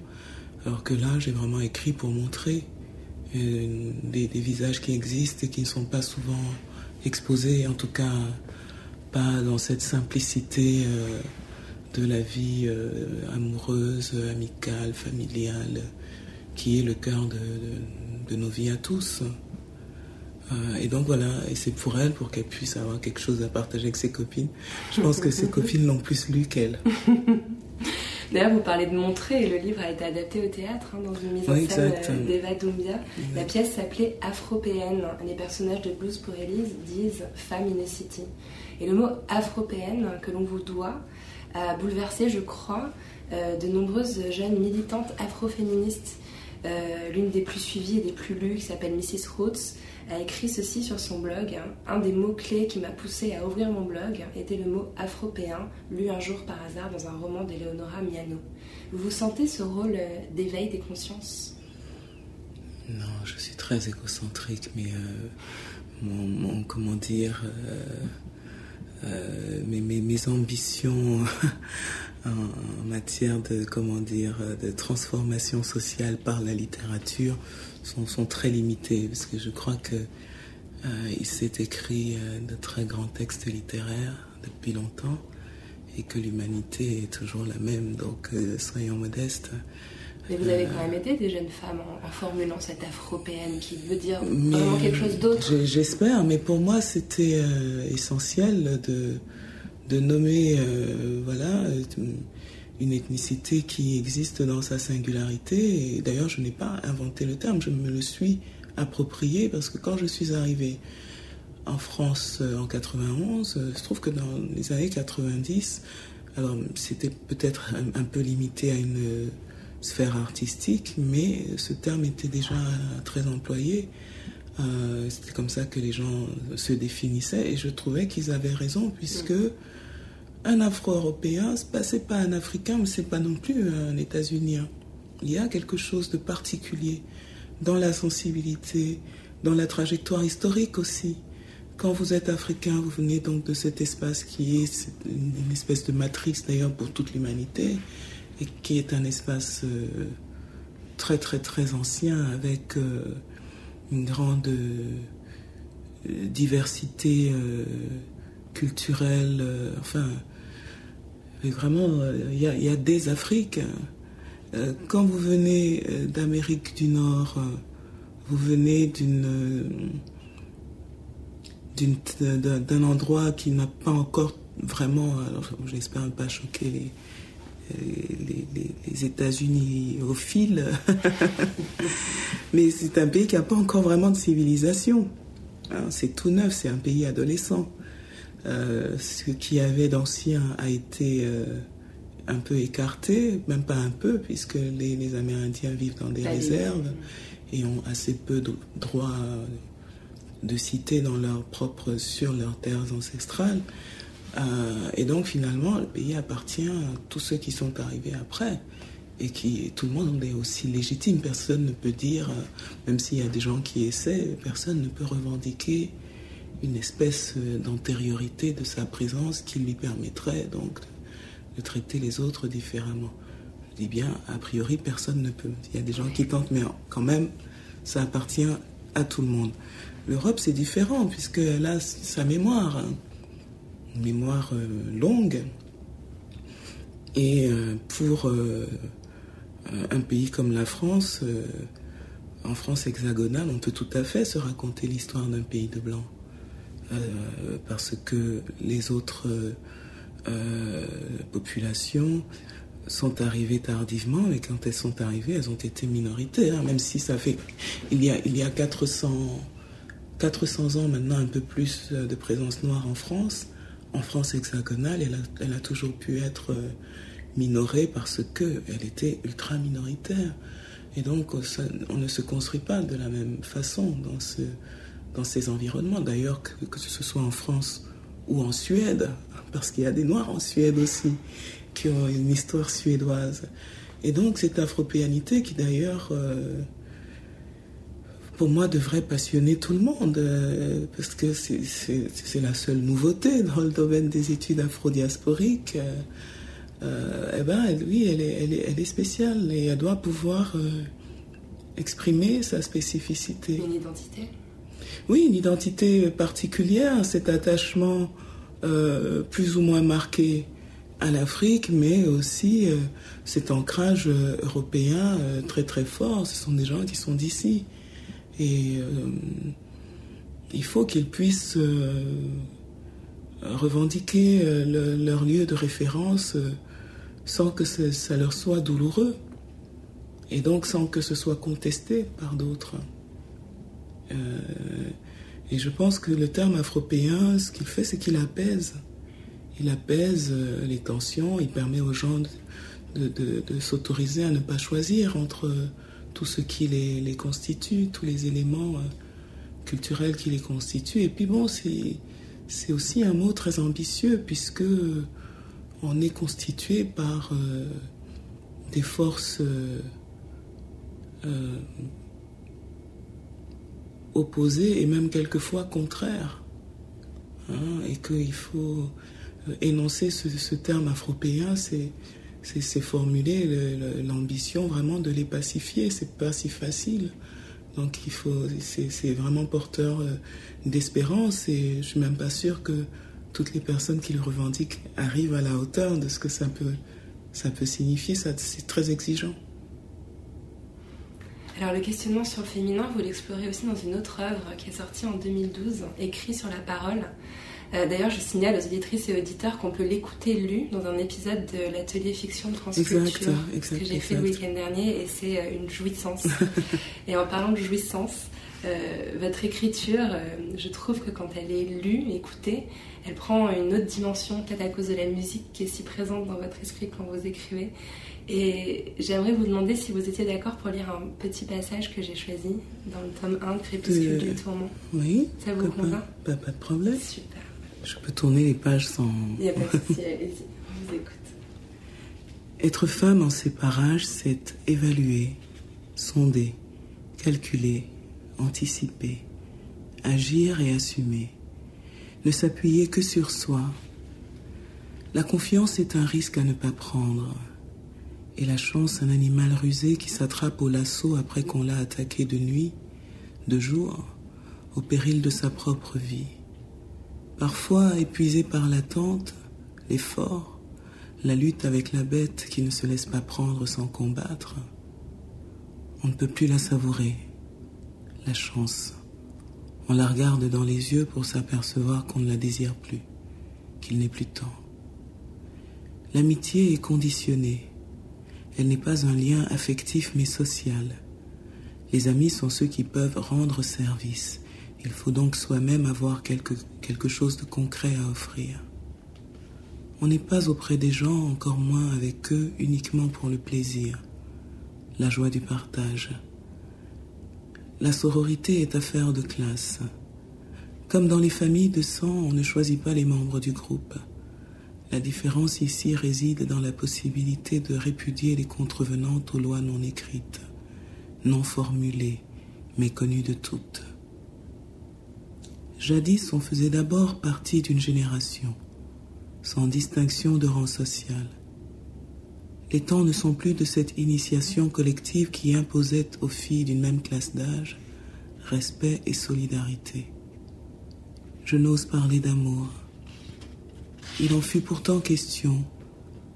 alors que là, j'ai vraiment écrit pour montrer euh, des, visages qui existent et qui ne sont pas souvent exposés, en tout cas pas dans cette simplicité de la vie amoureuse, amicale, familiale, qui est le cœur de nos vies à tous. Euh, et donc voilà, et c'est pour elle, pour qu'elle puisse avoir quelque chose à partager avec ses copines. Je pense que ses copines l'ont plus lu qu'elle.
D'ailleurs, vous parlez de montrer, et le livre a été adapté au théâtre hein, dans une mise en scène euh, d'Eva Doumbia. La pièce s'appelait Afropéenne. Les personnages de Blues pour Elise disent Femme in a City. Et le mot afropéenne que l'on vous doit a bouleversé, je crois, euh, de nombreuses jeunes militantes afroféministes. L'une des plus suivies et des plus lues, qui s'appelle Mrs. Roots, a écrit ceci sur son blog. Un des mots-clés qui m'a poussé à ouvrir mon blog était le mot afropéen, lu un jour par hasard dans un roman d'Eleonora Miano. Vous sentez ce rôle euh, d'éveil des consciences?
Non, je suis très égocentrique, mais euh, mon, comment dire, euh, mes, mes, ambitions en, matière de, comment dire, de transformation sociale par la littérature sont, très limités, parce que je crois que euh, il s'est écrit euh, de très grands textes littéraires depuis longtemps et que l'humanité est toujours la même, donc euh, soyons modestes.
Mais vous avez quand même aidé des jeunes femmes en, formulant cette afropéenne qui veut dire vraiment quelque chose d'autre.
J'espère, mais pour moi c'était essentiel de, de nommer voilà une ethnicité qui existe dans sa singularité. Et d'ailleurs, je n'ai pas inventé le terme, je me le suis approprié parce que quand je suis arrivée en France euh, en 91, je euh, trouve que dans les années 90, alors c'était peut-être un, peu limité à une euh, sphère artistique, mais ce terme était déjà très employé. C'était comme ça que les gens se définissaient et je trouvais qu'ils avaient raison puisque un Afro-Européen, c'est pas un Africain, mais c'est pas non plus un États-Unien. Il y a quelque chose de particulier dans la sensibilité, dans la trajectoire historique aussi. Quand vous êtes africain, vous venez donc de cet espace qui est une espèce de matrice d'ailleurs pour toute l'humanité et qui est un espace euh, très très très ancien avec euh, une grande euh, diversité culturelle, enfin vraiment, il y, a des Afriques. Euh, quand vous venez d'Amérique du Nord, vous venez d'un endroit qui n'a pas encore vraiment, alors j'espère ne pas choquer les, les, États-Unis au fil, mais c'est un pays qui n'a pas encore vraiment de civilisation. Hein, c'est tout neuf, c'est un pays adolescent. Euh, ce qui avait d'ancien a été euh, un peu écarté, même pas un peu, puisque les, Amérindiens vivent dans des réserves et ont assez peu de droits de cité dans leur propre, sur leurs terres ancestrales. Euh, et donc finalement, le pays appartient à tous ceux qui sont arrivés après et qui tout le monde est aussi légitime. Personne ne peut dire, même s'il y a des gens qui essaient, personne ne peut revendiquer une espèce euh, d'antériorité de sa présence qui lui permettrait donc de, traiter les autres différemment. Je dis bien, a priori, personne ne peut. Il y a des gens qui tentent, mais quand même, ça appartient à tout le monde. L'Europe, c'est différent, puisqu'elle a sa mémoire, hein. Mémoire euh, longue. Et euh, pour un pays comme la France, en France hexagonale, on peut tout à fait se raconter l'histoire d'un pays de blancs. Euh, parce que les autres euh, euh, populations sont arrivées tardivement, mais quand elles sont arrivées, elles ont été minoritaires, même si ça fait... Il y a, il y a 400, 400 ans maintenant, un peu plus de présence noire en France. En France hexagonale, elle a, toujours pu être minorée parce qu'elle était ultra minoritaire. Et donc, on ne se construit pas de la même façon dans, ce, dans ces environnements. D'ailleurs, que, que, ce soit en France ou en Suède, parce qu'il y a des Noirs en Suède aussi, qui ont une histoire suédoise. Et donc, cette afropéanité qui, d'ailleurs, euh, pour moi, devrait passionner tout le monde, euh, parce que c'est la seule nouveauté dans le domaine des études afro-diasporiques. Euh, euh, eh ben, oui, elle est, elle, est, elle est, spéciale et elle doit pouvoir exprimer sa spécificité.
Une identité?
Oui, une identité particulière, cet attachement plus ou moins marqué à l'Afrique, mais aussi euh, cet ancrage euh, européen euh, très très fort. Ce sont des gens qui sont d'ici. Et il faut qu'ils puissent revendiquer le, leur lieu de référence sans que ça, leur soit douloureux et donc sans que ce soit contesté par d'autres. Euh, et je pense que le terme afropéen, ce qu'il fait, c'est qu'il apaise. Il apaise les tensions, il permet aux gens de, de s'autoriser à ne pas choisir entre tout ce qui les, constitue, tous les éléments culturels qui les constituent. Et puis bon, c'est aussi un mot très ambitieux puisque on est constitué par euh, des forces euh, euh, opposées et même quelquefois contraires. Hein, et qu'il faut énoncer ce, ce terme afropéen, c'est formuler l'ambition vraiment de les pacifier. C'est pas si facile. Donc il faut, c'est vraiment porteur d'espérance et je suis même pas sûre que toutes les personnes qui le revendiquent arrivent à la hauteur de ce que ça peut, ça peut signifier. C'est très exigeant.
Alors le questionnement sur le féminin, vous l'explorez aussi dans une autre œuvre qui est sortie en 2012, écrit sur la parole. Euh, D'ailleurs, je signale aux auditrices et auditeurs qu'on peut l'écouter lu dans un épisode de l'atelier fiction de France
exact,
Culture
exact,
que j'ai fait le week-end dernier et c'est une jouissance. et en parlant de jouissance, euh, votre écriture, euh, je trouve que quand elle est lue, écoutée, elle prend une autre dimension, peut-être à cause de la musique qui est si présente dans votre esprit quand vous écrivez. Et j'aimerais vous demander si vous étiez d'accord pour lire un petit passage que j'ai choisi dans le tome 1 de Crépuscule euh, du Tourment.
Oui.
Ça vous convient
pas, pas, de problème.
Super.
Je peux tourner les pages sans.
Il n'y a pas de souci, allez-y, on vous écoute.
Être femme en ces parages, c'est évaluer, sonder, calculer, anticiper, agir et assumer, ne s'appuyer que sur soi. La confiance est un risque à ne pas prendre, et la chance un animal rusé qui s'attrape au lasso après qu'on l'a attaqué de nuit, de jour, au péril de sa propre vie. Parfois épuisé par l'attente, l'effort, la lutte avec la bête qui ne se laisse pas prendre sans combattre, on ne peut plus la savourer la chance. On la regarde dans les yeux pour s'apercevoir qu'on ne la désire plus, qu'il n'est plus temps. L'amitié est conditionnée. Elle n'est pas un lien affectif mais social. Les amis sont ceux qui peuvent rendre service. Il faut donc soi-même avoir quelque, chose de concret à offrir. On n'est pas auprès des gens, encore moins avec eux, uniquement pour le plaisir, la joie du partage. La sororité est affaire de classe. Comme dans les familles de sang, on ne choisit pas les membres du groupe. La différence ici réside dans la possibilité de répudier les contrevenantes aux lois non écrites, non formulées, mais connues de toutes. Jadis, on faisait d'abord partie d'une génération, sans distinction de rang social. Les temps ne sont plus de cette initiation collective qui imposait aux filles d'une même classe d'âge respect et solidarité. Je n'ose parler d'amour. Il en fut pourtant question,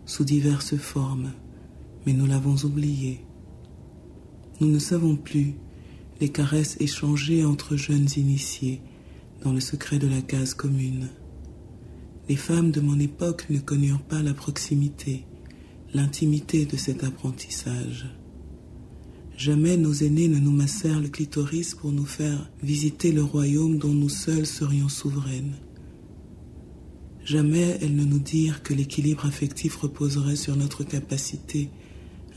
sous diverses formes, mais nous l'avons oublié. Nous ne savons plus les caresses échangées entre jeunes initiés dans le secret de la case commune. Les femmes de mon époque ne connurent pas la proximité, l'intimité de cet apprentissage. Jamais nos aînés ne nous massèrent le clitoris pour nous faire visiter le royaume dont nous seuls serions souveraines. Jamais elles ne nous dirent que l'équilibre affectif reposerait sur notre capacité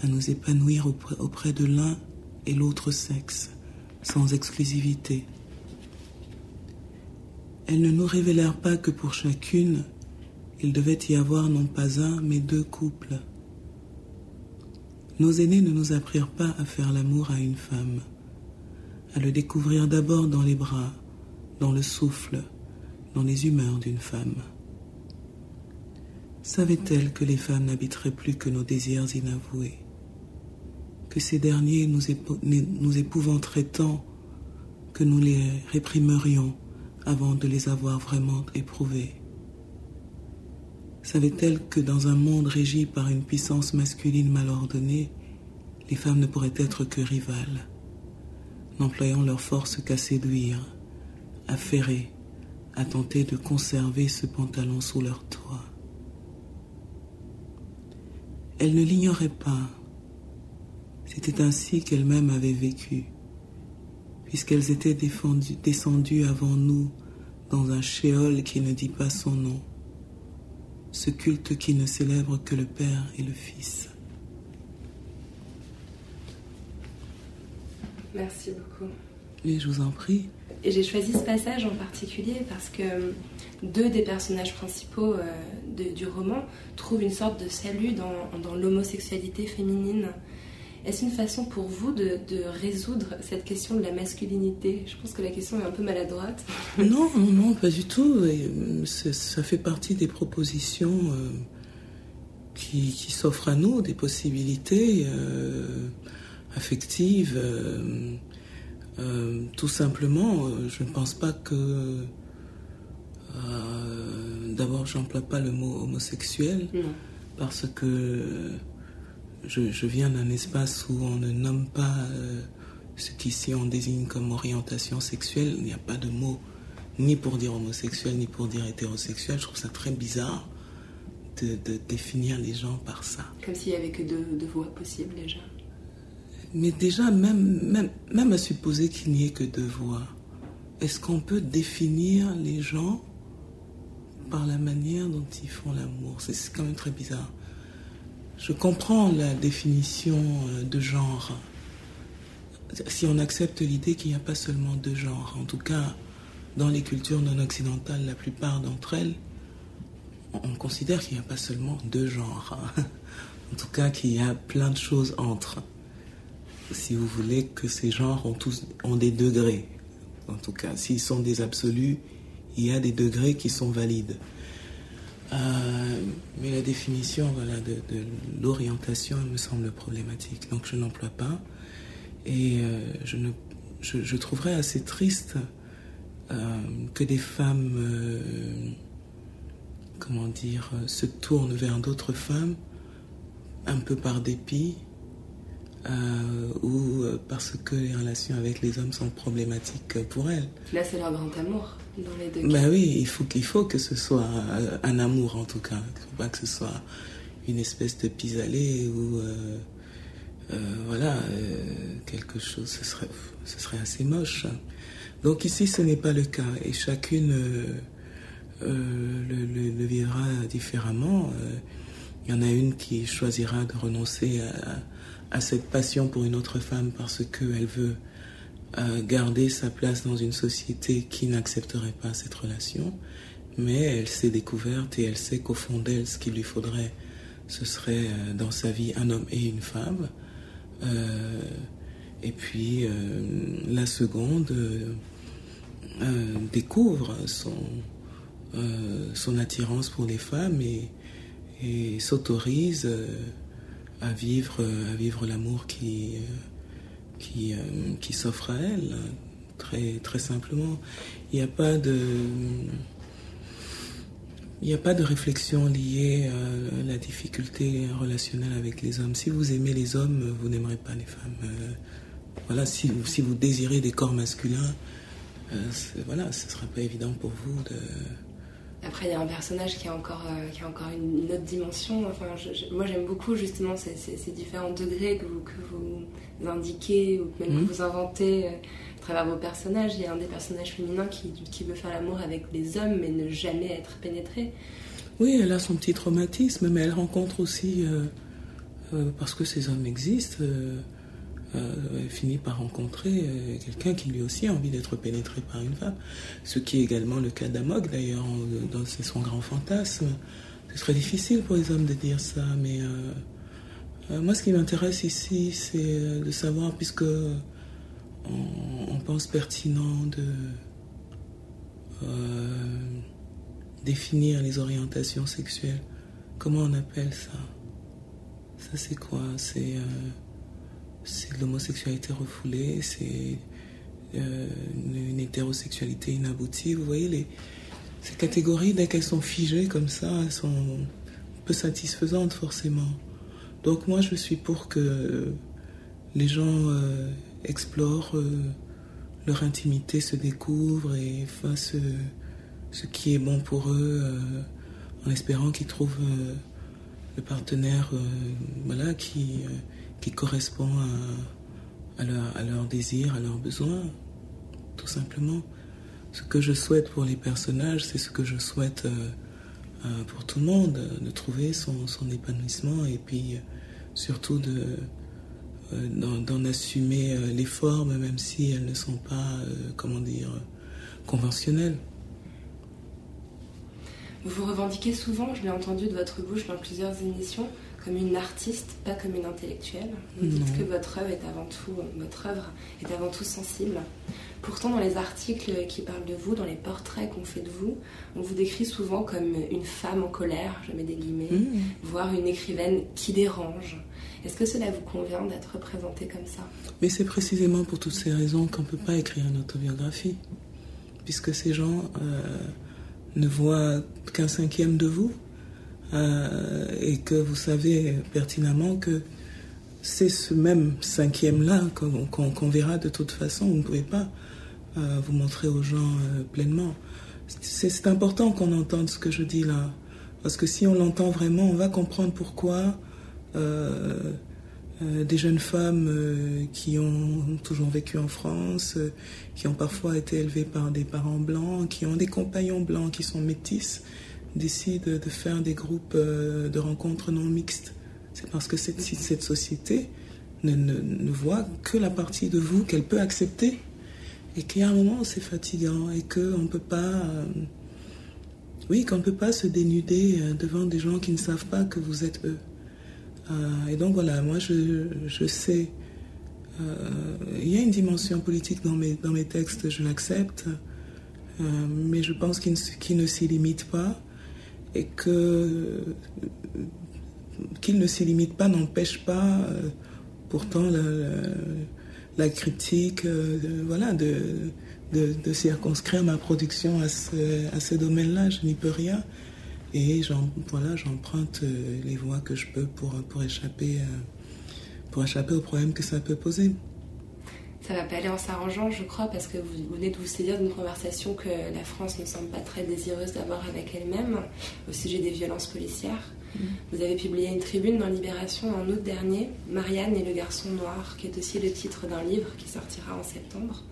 à nous épanouir auprès de l'un et l'autre sexe, sans exclusivité. Elles ne nous révélèrent pas que pour chacune, il devait y avoir non pas un, mais deux couples. Nos aînés ne nous apprirent pas à faire l'amour à une femme, à le découvrir d'abord dans les bras, dans le souffle, dans les humeurs d'une femme. Savait-elle que les femmes n'habiteraient plus que nos désirs inavoués, que ces derniers nous, nous épouvanteraient tant que nous les réprimerions? Avant de les avoir vraiment éprouvés. Savait-elle que dans un monde régi par une puissance masculine mal ordonnée, les femmes ne pourraient être que rivales, n'employant leur force qu'à séduire, à ferrer, à tenter de conserver ce pantalon sous leur toit. Elle ne l'ignorait pas. C'était ainsi qu'elle-même avait vécu, puisqu'elles étaient descendues avant nous dans un shéol qui ne dit pas son nom ce culte qui ne célèbre que le Père et le Fils.
Merci beaucoup.
Et je vous en prie.
Et j'ai choisi ce passage en particulier parce que deux des personnages principaux euh, du roman trouvent une sorte de salut dans l'homosexualité féminine. Est-ce une façon pour vous de, résoudre cette question de la masculinité? Je pense que la question est un peu maladroite.
Non, non, non, pas du tout. Euh, ça fait partie des propositions euh, qui, s'offrent à nous, des possibilités euh, affectives. tout simplement, je ne pense pas que... D'abord, j'emploie pas le mot homosexuel parce que je, viens d'un espace où on ne nomme pas euh, ce qu'ici on désigne comme orientation sexuelle. Il n'y a pas de mot ni pour dire homosexuel ni pour dire hétérosexuel. Je trouve ça très bizarre de, définir les gens par ça.
Comme s'il n'y avait que deux, voix possibles déjà.
Mais déjà, même, même, même à supposer qu'il n'y ait que deux voix, est-ce qu'on peut définir les gens par la manière dont ils font l'amour? C'est quand même très bizarre. Je comprends la définition euh, de genre. Si on accepte l'idée qu'il n'y a pas seulement deux genres, en tout cas dans les cultures non occidentales, la plupart d'entre elles, on considère qu'il n'y a pas seulement deux genres. En tout cas qu'il y a plein de choses entre. Si vous voulez que ces genres ont tous ont des degrés. En tout cas, s'ils sont des absolus, il y a des degrés qui sont valides. Euh, mais la définition voilà, de, l'orientation me semble problématique, donc je n'emploie pas. Et euh, je, trouverais assez triste euh, que des femmes, comment dire, se tournent vers d'autres femmes, un peu par dépit, ou parce que les relations avec les hommes sont problématiques pour elles.
Là, c'est leur grand amour.
Ben oui, il faut, qu'il faut que ce soit un amour en tout cas. Il ne faut pas que ce soit une espèce de pis-aller ou euh, euh, voilà, euh, quelque chose, ce serait, ce serait assez moche. Donc ici, ce n'est pas le cas et chacune le, le, vivra différemment. Il y en a une qui choisira de renoncer à, à cette passion pour une autre femme parce qu'elle veut garder sa place dans une société qui n'accepterait pas cette relation, mais elle s'est découverte et elle sait qu'au fond d'elle, ce qu'il lui faudrait, ce serait euh, dans sa vie un homme et une femme. Euh, et puis euh, la seconde découvre son, son attirance pour les femmes et, et s'autorise à vivre, à vivre l'amour qui qui, euh, s'offre à elle, très, très simplement. Il n'y a pas de... Il n'y a pas de réflexion liée à la difficulté relationnelle avec les hommes. Si vous aimez les hommes, vous n'aimerez pas les femmes. Euh, voilà, si, si vous désirez des corps masculins, euh, voilà, ce ne sera pas évident pour vous de,
Après, il y a un personnage qui a encore, euh, qui a encore une, autre dimension. Enfin, moi, j'aime beaucoup justement ces, ces, différents degrés que vous, que vous indiquez ou même que mhm. vous inventez euh, à travers vos personnages. Il y a un des personnages féminins qui, qui veut faire l'amour avec des hommes mais ne jamais être pénétré.
Oui, elle a son petit traumatisme, mais elle rencontre aussi, euh, parce que ces hommes existent, euh, elle finit par rencontrer euh, quelqu'un qui lui aussi a envie d'être pénétré par une femme. Ce qui est également le cas d'Amok d'ailleurs, c'est son grand fantasme. C'est très difficile pour les hommes de dire ça, mais euh, moi ce qui m'intéresse ici, c'est de savoir, puisque on, pense pertinent de définir les orientations sexuelles. Comment on appelle ça? Ça c'est quoi? C'est c'est l'homosexualité refoulée, c'est euh, une, hétérosexualité inaboutie. Vous voyez, les, ces catégories, dès qu'elles sont figées comme ça, elles sont peu satisfaisantes forcément. Donc moi, je suis pour que les gens euh, explorent euh, leur intimité, se découvrent et fassent ce qui est bon pour eux, en espérant qu'ils trouvent le partenaire voilà, qui qui correspond à, leur, à leurs désirs, à leurs besoins, tout simplement. Ce que je souhaite pour les personnages, c'est ce que je souhaite euh, euh, pour tout le monde, de trouver son, épanouissement et puis surtout de, euh, d'en, assumer les formes, même si elles ne sont pas, comment dire, conventionnelles.
Vous vous revendiquez souvent, je l'ai entendu de votre bouche dans plusieurs émissions, comme une artiste, pas comme une intellectuelle. Vous dites que votre œuvre est avant tout, votre œuvre est avant tout sensible. Pourtant, dans les articles qui parlent de vous, dans les portraits qu'on fait de vous, on vous décrit souvent comme une femme en colère, je mets des guillemets, mmh. voire une écrivaine qui dérange. Est-ce que cela vous convient d'être représentée comme ça?
Mais c'est précisément pour toutes ces raisons qu'on ne peut pas écrire une autobiographie, puisque ces gens euh, ne voient qu'un cinquième de vous. Euh, et que vous savez pertinemment que c'est ce même cinquième-là qu'on verra de toute façon. Vous ne pouvez pas euh, vous montrer aux gens euh, pleinement. C'est important qu'on entende ce que je dis là. Parce que si on l'entend vraiment, on va comprendre pourquoi des jeunes femmes qui ont toujours vécu en France, qui ont parfois été élevées par des parents blancs, qui ont des compagnons blancs qui sont métis, décide de faire des groupes euh, de rencontres non mixtes. C'est parce que cette, cette société ne, ne, voit que la partie de vous qu'elle peut accepter et qu'il y a un moment où c'est fatigant et qu'on ne peut pas... Euh, oui, qu'on ne peut pas se dénuder euh, devant des gens qui ne savent pas que vous êtes eux. et donc voilà, moi je, je sais... il y a une dimension politique dans mes, dans mes textes, je l'accepte, mais je pense qu'il ne, ne s'y limite pas et que qu'il ne s'y limite pas n'empêche pas euh, pourtant la, critique euh, voilà, de, de, circonscrire ma production à ce, à ce domaine-là. Je n'y peux rien. Et voilà, j'emprunte euh, les voies que je peux pour, pour, échapper, pour échapper aux problèmes que ça peut poser
ça va pas aller en s'arrangeant, je crois, parce que vous venez de vous saisir d'une conversation que la France ne semble pas très désireuse d'avoir avec elle-même au sujet des violences policières. Mm. Vous avez publié une tribune dans Libération en août dernier, Marianne et le garçon noir, qui est aussi le titre d'un livre qui sortira en septembre.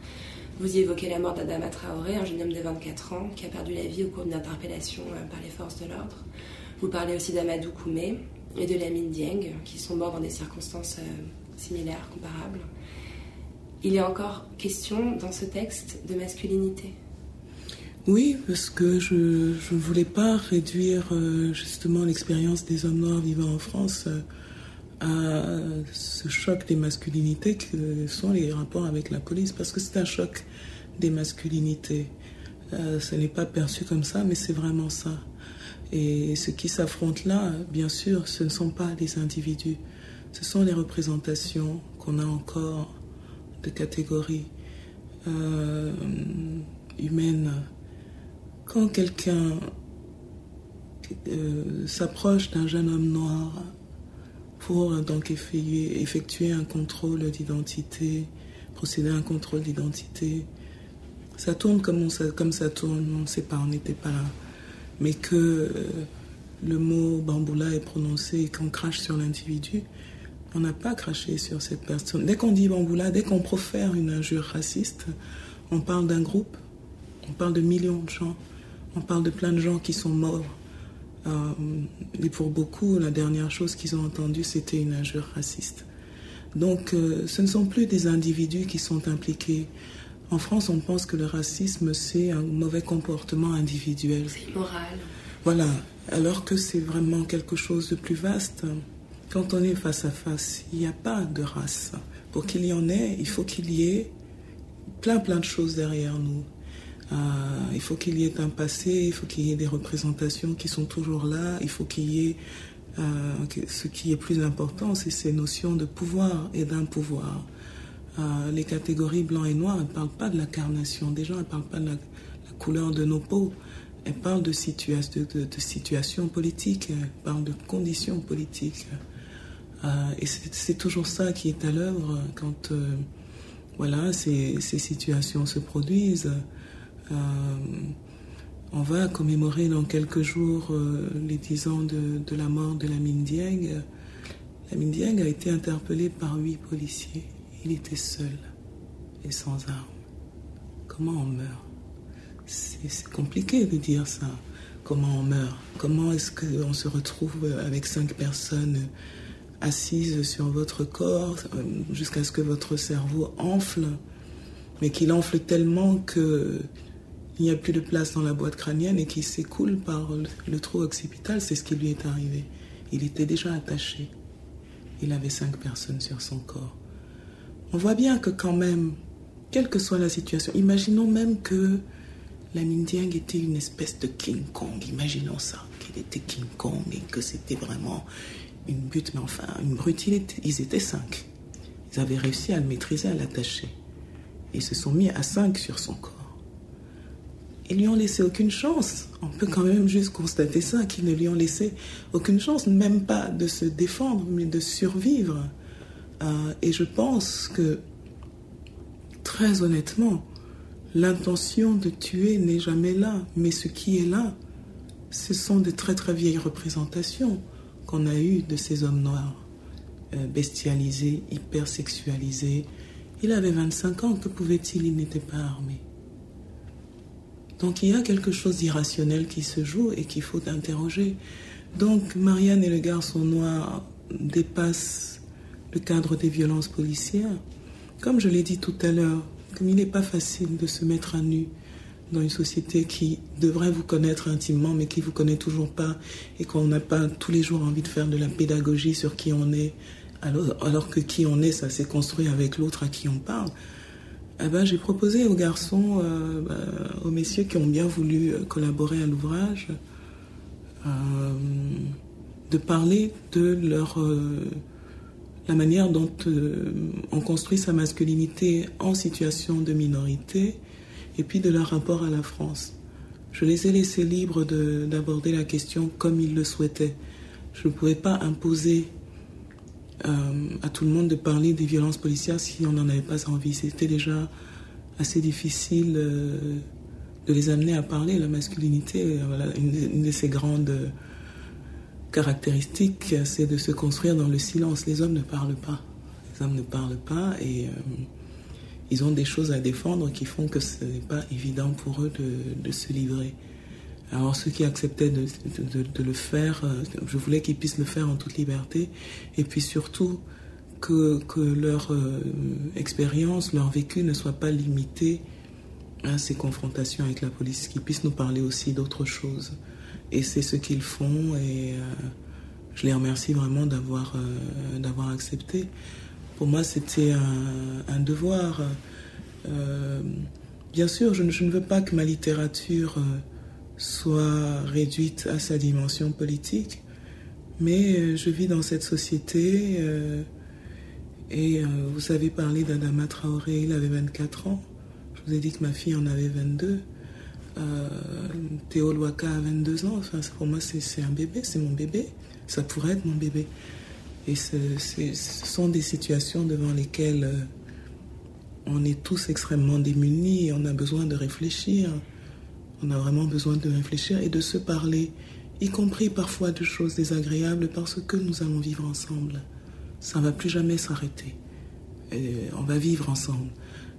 Vous y évoquez la mort d'Adama Traoré, un jeune homme de 24 ans qui a perdu la vie au cours d'une interpellation euh, par les forces de l'ordre. Vous parlez aussi d'Amadou Koumé et de Lamine Dieng, qui sont morts dans des circonstances euh, similaires, comparables il est encore question dans ce texte de masculinité.
Oui, parce que je ne voulais pas réduire euh, justement l'expérience des hommes noirs vivant en France euh, à ce choc des masculinités que sont les rapports avec la police, parce que c'est un choc des masculinités. Euh, ce n'est pas perçu comme ça, mais c'est vraiment ça. Et ce qui s'affronte là, bien sûr, ce ne sont pas les individus, ce sont les représentations qu'on a encore de catégories euh, humaines. Quand quelqu'un euh, s'approche d'un jeune homme noir pour donc effectuer, un contrôle d'identité, procéder à un contrôle d'identité, ça tourne comme, ça, comme ça tourne, on ne sait pas, on n'était pas là. mais que euh, le mot bamboula est prononcé et qu'on crache sur l'individu, on n'a pas craché sur cette personne. Dès qu'on dit bamboula, dès qu'on profère une injure raciste, on parle d'un groupe, on parle de millions de gens, on parle de plein de gens qui sont morts. Euh, et pour beaucoup, la dernière chose qu'ils ont entendue, c'était une injure raciste. Donc, euh, ce ne sont plus des individus qui sont impliqués. En France, on pense que le racisme, c'est un mauvais comportement individuel.
C'est immoral.
Voilà, alors que c'est vraiment quelque chose de plus vaste. Quand on est face à face, il n'y a pas de race. Pour qu'il y en ait, il faut qu'il y ait plein plein de choses derrière nous. Euh, il faut qu'il y ait un passé, il faut qu'il y ait des représentations qui sont toujours là, il faut qu'il y ait euh, ce qui est plus important, c'est ces notions de pouvoir et d'un pouvoir. Euh, les catégories blanc et noir ne parlent pas de l'incarnation des gens, ne parlent pas de la, couleur de nos peaux, elles parlent de, de, de situations politiques, elles parlent de conditions politiques. Et c'est toujours ça qui est à l'œuvre quand voilà, ces, situations se produisent. Euh, on va commémorer dans quelques jours euh, les dix ans de, la mort de la Dieng. La Dieng a été interpellée par huit policiers. Il était seul et sans armes. Comment on meurt? C'est compliqué de dire ça. Comment on meurt? Comment est-ce qu'on se retrouve avec cinq personnes assise sur votre corps euh, jusqu'à ce que votre cerveau enfle, mais qu'il enfle tellement que il n'y a plus de place dans la boîte crânienne et qu'il s'écoule par le trou occipital. C'est ce qui lui est arrivé. Il était déjà attaché. Il avait cinq personnes sur son corps. On voit bien que quand même, quelle que soit la situation, imaginons même que la Mindiang était une espèce de King Kong. Imaginons ça, qu'il était King Kong et que c'était vraiment une butte, mais enfin, une brute, ils étaient cinq. Ils avaient réussi à le maîtriser, à l'attacher. Ils se sont mis à cinq sur son corps. Ils lui ont laissé aucune chance. On peut quand même juste constater ça, qu'ils ne lui ont laissé aucune chance, même pas de se défendre, mais de survivre. Euh, et je pense que, très honnêtement, l'intention de tuer n'est jamais là. Mais ce qui est là, ce sont de très très vieilles représentations qu'on a eu de ces hommes noirs, euh, bestialisés, hypersexualisés. Il avait 25 ans, que pouvait-il? Il n'était pas armé. Donc il y a quelque chose d'irrationnel qui se joue et qu'il faut interroger. Donc Marianne et le garçon noir dépassent le cadre des violences policières. Comme je l'ai dit tout à l'heure, comme il n'est pas facile de se mettre à nu dans une société qui devrait vous connaître intimement, mais qui vous connaît toujours pas, et qu'on n'a pas tous les jours envie de faire de la pédagogie sur qui on est, alors, alors que qui on est, ça s'est construit avec l'autre à qui on parle. Eh ben, j'ai proposé aux garçons, euh, bah, aux messieurs qui ont bien voulu euh, collaborer à l'ouvrage, euh, de parler de leur la manière dont on construit sa masculinité en situation de minorité et puis de leur rapport à la France. Je les ai laissés libres d'aborder la question comme ils le souhaitaient. Je ne pouvais pas imposer euh, à tout le monde de parler des violences policières si on n'en avait pas envie. C'était déjà assez difficile euh, de les amener à parler. La masculinité, voilà, une, de ses grandes caractéristiques, c'est de se construire dans le silence. Les hommes ne parlent pas. Les hommes ne parlent pas et... Euh, ils ont des choses à défendre qui font que ce n'est pas évident pour eux de, se livrer. Alors ceux qui acceptaient de, le faire, euh, je voulais qu'ils puissent le faire en toute liberté, et puis surtout que, leur euh, expérience, leur vécu ne soit pas limité à ces confrontations avec la police, qu'ils puissent nous parler aussi d'autres choses. Et c'est ce qu'ils font, et euh, je les remercie vraiment d'avoir accepté pour moi, c'était un, devoir. Euh, bien sûr, je ne, veux pas que ma littérature euh, soit réduite à sa dimension politique, mais euh, je vis dans cette société et vous avez parlé d'Adama Traoré, il avait 24 ans. Je vous ai dit que ma fille en avait 22. Théo Loaka a 22 ans. Enfin, pour moi, c'est un bébé, c'est mon bébé. Ça pourrait être mon bébé. Et ce, sont des situations devant lesquelles euh, on est tous extrêmement démunis et on a besoin de réfléchir. On a vraiment besoin de réfléchir et de se parler, y compris parfois de choses désagréables parce que nous allons vivre ensemble. Ça ne va plus jamais s'arrêter. On va vivre ensemble.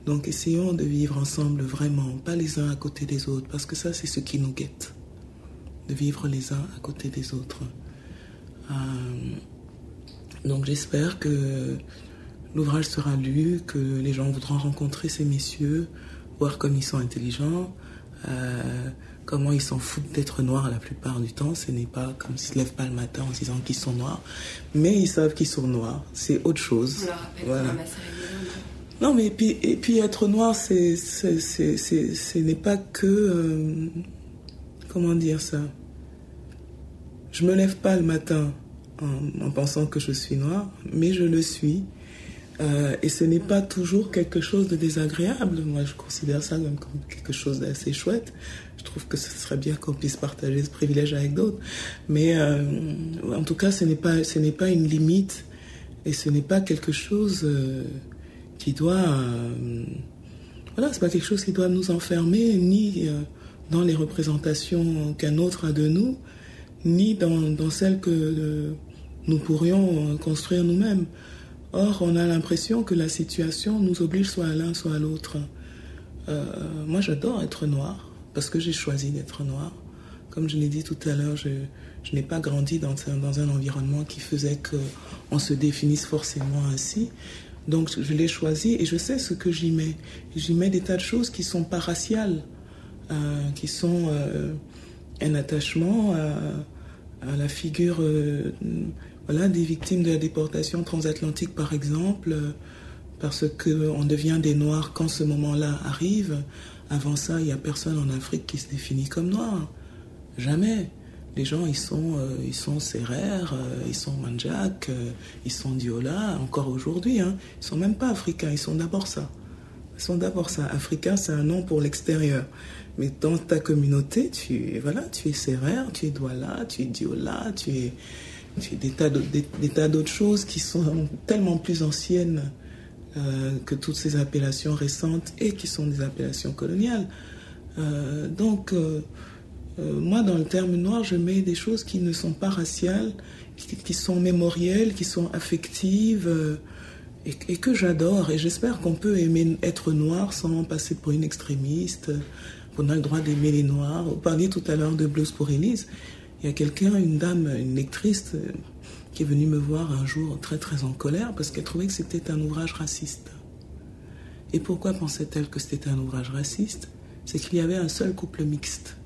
Donc essayons de vivre ensemble vraiment, pas les uns à côté des autres, parce que ça c'est ce qui nous guette, de vivre les uns à côté des autres. Euh, donc j'espère que l'ouvrage sera lu, que les gens voudront rencontrer ces messieurs, voir comme ils sont intelligents, euh, comment ils s'en foutent d'être noirs la plupart du temps. Ce n'est pas comme s'ils ne se lèvent pas le matin en disant qu'ils sont noirs, mais ils savent qu'ils sont noirs. C'est autre chose.
voilà.
Non, mais et puis, et puis être noir, c'est, ce n'est pas que. Euh, comment dire ça? Je me lève pas le matin en, pensant que je suis noir, mais je le suis. Euh, et ce n'est pas toujours quelque chose de désagréable. Moi, je considère ça comme, quelque chose d'assez chouette. Je trouve que ce serait bien qu'on puisse partager ce privilège avec d'autres. Mais euh, en tout cas, ce n'est pas, pas une limite et ce n'est pas quelque chose qui doit. Euh, voilà, c'est pas quelque chose qui doit nous enfermer, ni euh, dans les représentations qu'un autre a de nous, ni dans, dans celles que euh, nous pourrions construire nous-mêmes. Or, on a l'impression que la situation nous oblige soit à l'un, soit à l'autre. moi, j'adore être noir, parce que j'ai choisi d'être noir. Comme je l'ai dit tout à l'heure, je, n'ai pas grandi dans un, dans un environnement qui faisait qu'on se définisse forcément ainsi. Donc je l'ai choisi et je sais ce que j'y mets. J'y mets des tas de choses qui sont pas raciales, euh, qui sont euh, un attachement à, la figure euh, voilà, des victimes de la déportation transatlantique par exemple, parce qu'on devient des Noirs quand ce moment-là arrive. Avant ça, il n'y a personne en Afrique qui se définit comme noir. Jamais les gens, ils sont, euh, ils sont Serrères, euh, ils sont Manjak, euh, ils sont Diola, encore aujourd'hui. Hein. Ils sont même pas africains, ils sont d'abord ça. Ils sont d'abord ça. Africain, c'est un nom pour l'extérieur. Mais dans ta communauté, tu, voilà, tu es Serrère, tu es Douala, tu es Diola, tu es, es des tas d'autres choses qui sont tellement plus anciennes que toutes ces appellations récentes et qui sont des appellations coloniales. donc, euh, moi, dans le terme noir, je mets des choses qui ne sont pas raciales, qui, sont mémorielles, qui sont affectives, euh, et, que j'adore. Et j'espère qu'on peut aimer être noir sans passer pour une extrémiste, qu'on a le droit d'aimer les noirs. Vous parliez tout à l'heure de Blues pour Elise. Il y a quelqu'un, une dame, une lectrice, euh, qui est venue me voir un jour très très en colère parce qu'elle trouvait que c'était un ouvrage raciste. Et pourquoi pensait-elle que c'était un ouvrage raciste? C'est qu'il y avait un seul couple mixte.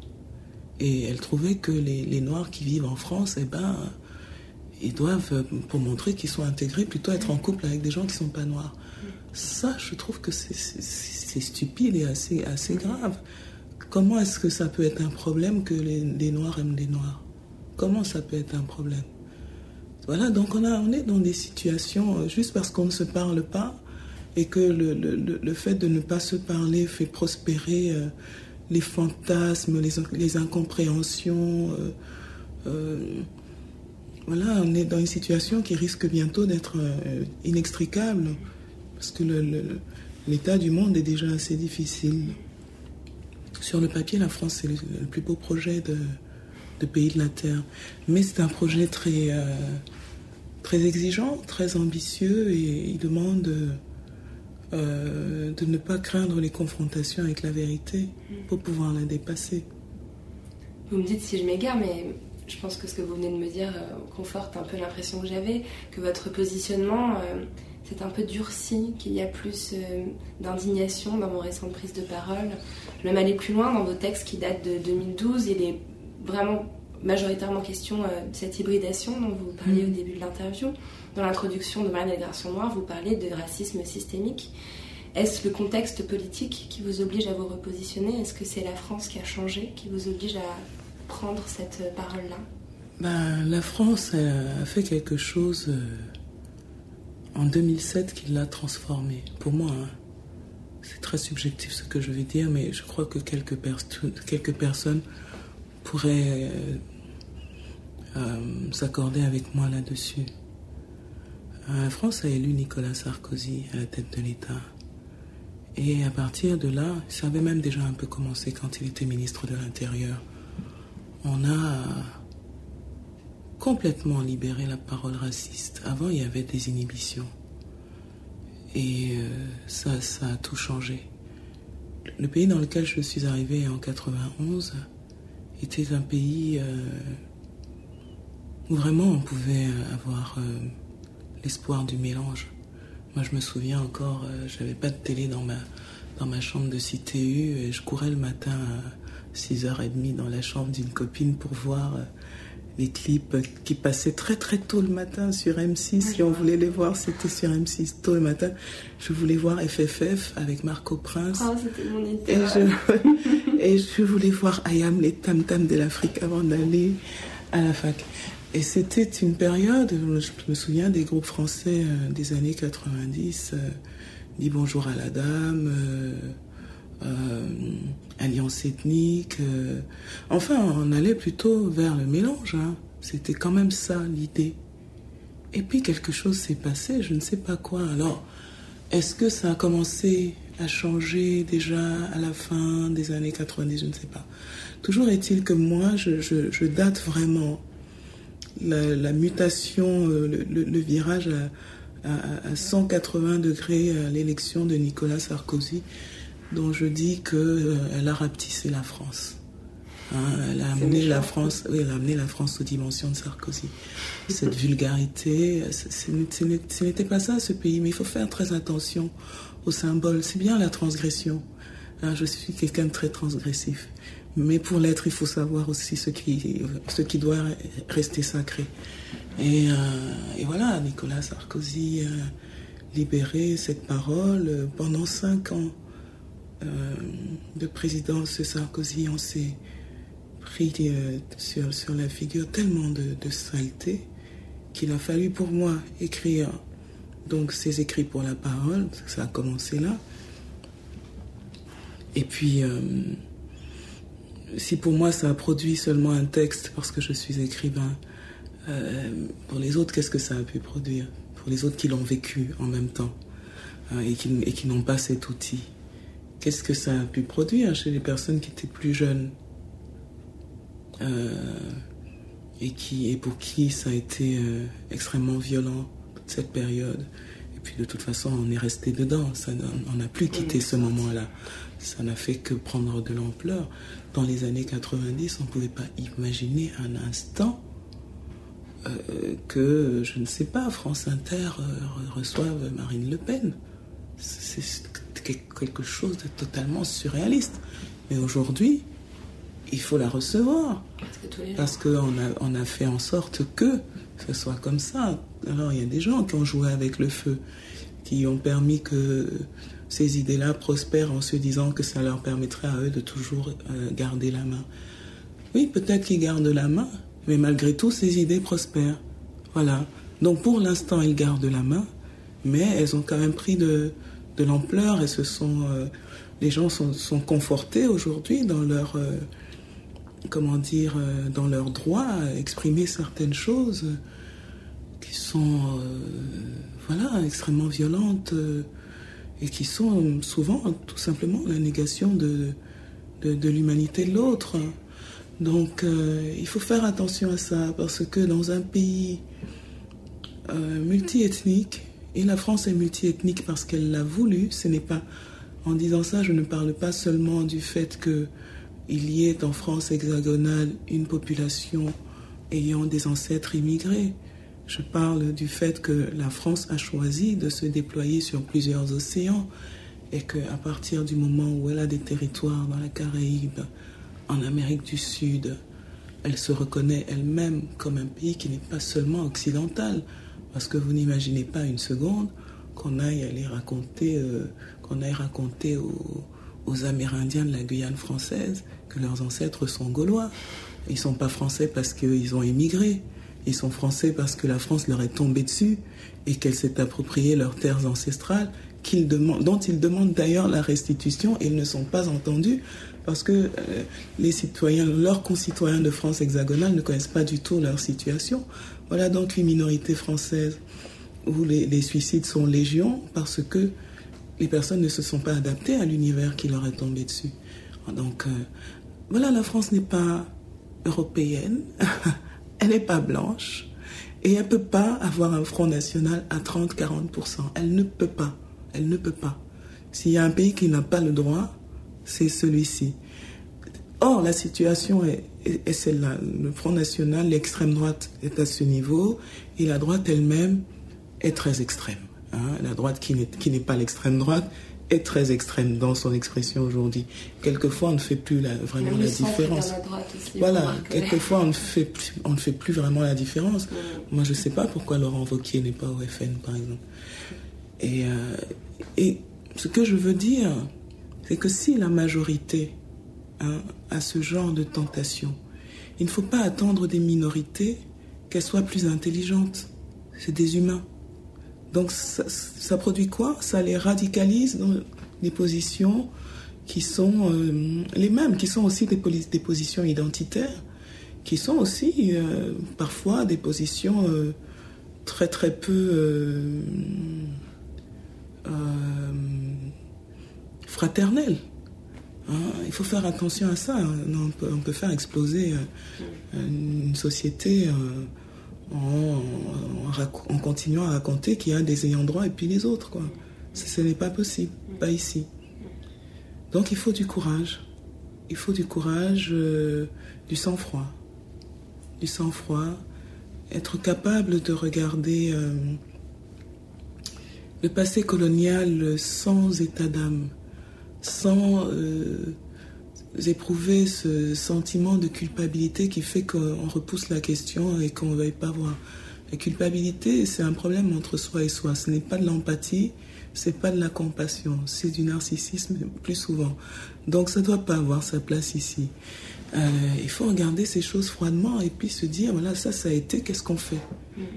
Et elle trouvait que les, Noirs qui vivent en France, eh ben, ils doivent, pour montrer qu'ils sont intégrés, plutôt être en couple avec des gens qui ne sont pas noirs. Ça, je trouve que c'est stupide et assez, assez grave. Comment est-ce que ça peut être un problème que les, Noirs aiment les Noirs? Comment ça peut être un problème Voilà, donc on, a, on est dans des situations, euh, juste parce qu'on ne se parle pas, et que le, le, le, fait de ne pas se parler fait prospérer euh, les fantasmes, les, les incompréhensions. Euh, voilà, on est dans une situation qui risque bientôt d'être inextricable, parce que l'état du monde est déjà assez difficile. Sur le papier, la France, c'est le, plus beau projet de, de, pays de la Terre. Mais c'est un projet très, très exigeant, très ambitieux, et il demande euh, de ne pas craindre les confrontations avec la vérité pour pouvoir la dépasser.
Vous me dites si je m'égare, mais je pense que ce que vous venez de me dire euh, conforte un peu l'impression que j'avais, que votre positionnement euh, s'est un peu durci, qu'il y a plus d'indignation dans vos récentes prises de parole. Même aller plus loin dans vos textes qui datent de 2012. Il est vraiment majoritairement question de cette hybridation dont vous parliez au mm. début de l'interview. Dans l'introduction de Marianne et Garçon Noir, vous parlez de racisme systémique. Est-ce le contexte politique qui vous oblige à vous repositionner? Est-ce que c'est la France qui a changé, qui vous oblige à prendre cette parole-là?
Ben, La France a fait quelque chose euh, en 2007 qui l'a transformée. Pour moi, hein. c'est très subjectif ce que je vais dire, mais je crois que quelques, quelques personnes pourraient euh, euh, s'accorder avec moi là-dessus. La France a élu Nicolas Sarkozy à la tête de l'État. Et à partir de là, ça avait même déjà un peu commencé quand il était ministre de l'Intérieur. On a complètement libéré la parole raciste. Avant, il y avait des inhibitions. Et euh, ça, ça a tout changé. Le pays dans lequel je suis arrivée en 91 était un pays euh, où vraiment on pouvait avoir euh, l'espoir du mélange. Moi, je me souviens encore, euh, j'avais pas de télé dans ma, dans ma chambre de CTU et je courais le matin à 6h30 dans la chambre d'une copine pour voir les clips qui passaient très très tôt le matin sur M6. Si on voulait les voir, c'était sur M6 tôt le matin. Je voulais voir FFF avec Marco Prince.
Oh, c'était mon
et, je, et je voulais voir Ayam, les tam tam de l'Afrique avant d'aller à la fac. Et c'était une période, je me souviens des groupes français euh, des années 90, euh, Dis bonjour à la dame, euh, euh, alliance ethnique. Enfin, on allait plutôt vers le mélange. Hein. C'était quand même ça l'idée. Et puis quelque chose s'est passé, je ne sais pas quoi. Alors, est-ce que ça a commencé à changer déjà à la fin des années 90 Je ne sais pas. Toujours est-il que moi, je, je, je date vraiment la, la mutation, euh, le, le, le virage à, à, à, 180 degrés à l'élection de Nicolas Sarkozy dont je dis qu'elle euh, a rapetissé la France. Hein, elle a amené la France, oui, elle a amené la France aux dimensions de Sarkozy. Cette vulgarité, ce n'était pas ça ce pays, mais il faut faire très attention aux symboles. C'est bien la transgression. Hein, je suis quelqu'un de très transgressif. Mais pour l'être, il faut savoir aussi ce qui, ce qui doit rester sacré. Et, euh, voilà, Nicolas Sarkozy a libéré cette parole pendant cinq ans euh, de présidence Sarkozy, on s'est pris euh, sur, sur la figure tellement de, de saleté qu'il a fallu pour moi écrire donc ces écrits pour la parole, ça a commencé là. Et puis, euh, si pour moi ça a produit seulement un texte parce que je suis écrivain, euh, pour les autres, qu'est-ce que ça a pu produire? Pour les autres qui l'ont vécu en même temps hein, et qui, et qui n'ont pas cet outil qu'est-ce que ça a pu produire chez les personnes qui étaient plus jeunes? Euh, et, qui, et pour qui ça a été extrêmement violent cette période. Et puis de toute façon, on est resté dedans, ça, on n'a plus quitté ce moment-là. Ça n'a fait que prendre de l'ampleur. Dans les années 90, on ne pouvait pas imaginer un instant euh, que, je ne sais pas, France Inter euh, reçoive Marine Le Pen. C'est quelque chose de totalement surréaliste. Mais aujourd'hui, il faut la recevoir. Parce qu'on a, on a fait en sorte que ce soit comme ça. Alors il y a des gens qui ont joué avec le feu, qui ont permis que ces idées-là prospèrent en se disant que ça leur permettrait à eux de toujours euh, garder la main. Oui, peut-être qu'ils gardent la main, mais malgré tout, ces idées prospèrent. Voilà. Donc pour l'instant, ils gardent la main, mais elles ont quand même pris de, l'ampleur et ce sont euh, les gens sont, sont confortés aujourd'hui dans leur euh, comment dire euh, dans leur droit exprimer certaines choses qui sont voilà extrêmement violentes et qui sont souvent tout simplement la négation de, de l'humanité de l'autre donc il faut faire attention à ça parce que dans un pays multiethnique et la France est multiethnique parce qu'elle l'a voulu. Ce n'est pas en disant ça, je ne parle pas seulement du fait que il y ait en France hexagonale une population ayant des ancêtres immigrés. Je parle du fait que la France a choisi de se déployer sur plusieurs océans et qu'à partir du moment où elle a des territoires dans la Caraïbe, en Amérique du Sud, elle se reconnaît elle-même comme un pays qui n'est pas seulement occidental, parce que vous n'imaginez pas une seconde qu'on aille raconter, euh, qu'on aille raconter aux, aux, Amérindiens de la Guyane française leurs ancêtres sont gaulois. Ils ne sont pas français parce qu'ils ont émigré. Ils sont français parce que la France leur est tombée dessus et qu'elle s'est appropriée leurs terres ancestrales qu'ils demandent, dont ils demandent d'ailleurs la restitution et ils ne sont pas entendus parce que euh, les citoyens, leurs concitoyens de France hexagonale ne connaissent pas du tout leur situation. Voilà donc une minorité française où les, les, suicides sont légion parce que les personnes ne se sont pas adaptées à l'univers qui leur est tombé dessus. Donc, euh, voilà, la France n'est pas européenne, elle n'est pas blanche, et elle ne peut pas avoir un Front National à 30-40%. Elle ne peut pas. Elle ne peut pas. S'il y a un pays qui n'a pas le droit, c'est celui-ci. Or, la situation est, celle-là. Le Front National, l'extrême droite est à ce niveau, et la droite elle-même est très extrême. Hein. La droite qui n'est pas l'extrême droite est très extrême dans son expression aujourd'hui. Quelquefois, on ne fait plus vraiment la différence. voilà, quelquefois, on ne, fait, on ne fait plus vraiment la différence. Moi, je ne sais pas pourquoi Laurent Wauquiez n'est pas au FN, par exemple. Et, euh, et ce que je veux dire, c'est que si la majorité hein, a ce genre de tentation, il ne faut pas attendre des minorités qu'elles soient plus intelligentes. C'est des humains. Donc ça, produit quoi? Ça les radicalise dans des positions qui sont euh, les mêmes, qui sont aussi des, positions identitaires, qui sont aussi euh, parfois des positions euh, très très peu fraternelles. Hein. il faut faire attention à ça. Peut, on peut faire exploser une société en, continuant à raconter qu'il y a des ayants droit et puis les autres. Quoi. Ce, n'est pas possible, pas ici. Donc il faut du courage. Il faut du courage, euh, du sang-froid. Du sang-froid. Être capable de regarder euh, le passé colonial sans état d'âme, sans euh, éprouver ce sentiment de culpabilité qui fait qu'on repousse la question et qu'on ne veuille pas voir. La culpabilité, c'est un problème entre soi et soi. Ce n'est pas de l'empathie, c'est pas de la compassion, c'est du narcissisme plus souvent. Donc ça ne doit pas avoir sa place ici. Euh, il faut regarder ces choses froidement et puis se dire, voilà, ça, ça a été, qu'est-ce qu'on fait?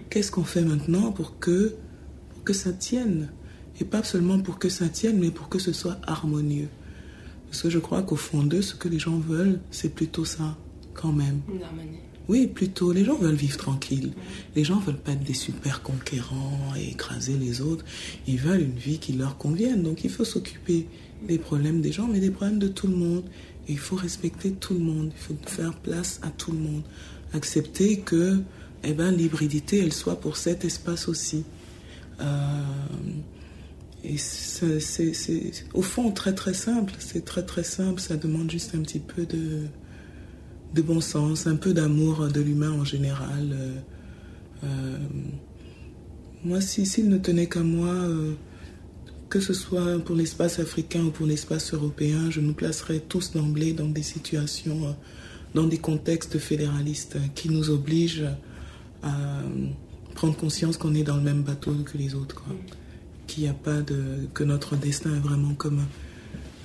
Qu'est-ce qu'on fait maintenant pour que, pour que ça tienne? Et pas seulement pour que ça tienne, mais pour que ce soit harmonieux. Parce que je crois qu'au fond d'eux, ce que les gens veulent, c'est plutôt ça, quand même.
Une harmonie.
Oui, plutôt. Les gens veulent vivre tranquille. Les gens veulent pas être des super conquérants et écraser les autres. Ils veulent une vie qui leur convienne. Donc il faut s'occuper des problèmes des gens, mais des problèmes de tout le monde. Et il faut respecter tout le monde. Il faut faire place à tout le monde. Accepter que eh ben, l'hybridité, elle soit pour cet espace aussi. Euh, et c'est au fond très très simple, c'est très très simple, ça demande juste un petit peu de, bon sens, un peu d'amour de l'humain en général. Euh, euh, moi, s'il ne tenait qu'à moi, euh, que ce soit pour l'espace africain ou pour l'espace européen, je nous placerais tous d'emblée dans des situations, dans des contextes fédéralistes qui nous obligent à prendre conscience qu'on est dans le même bateau que les autres. Qu'il n'y a pas de. que notre destin est vraiment commun.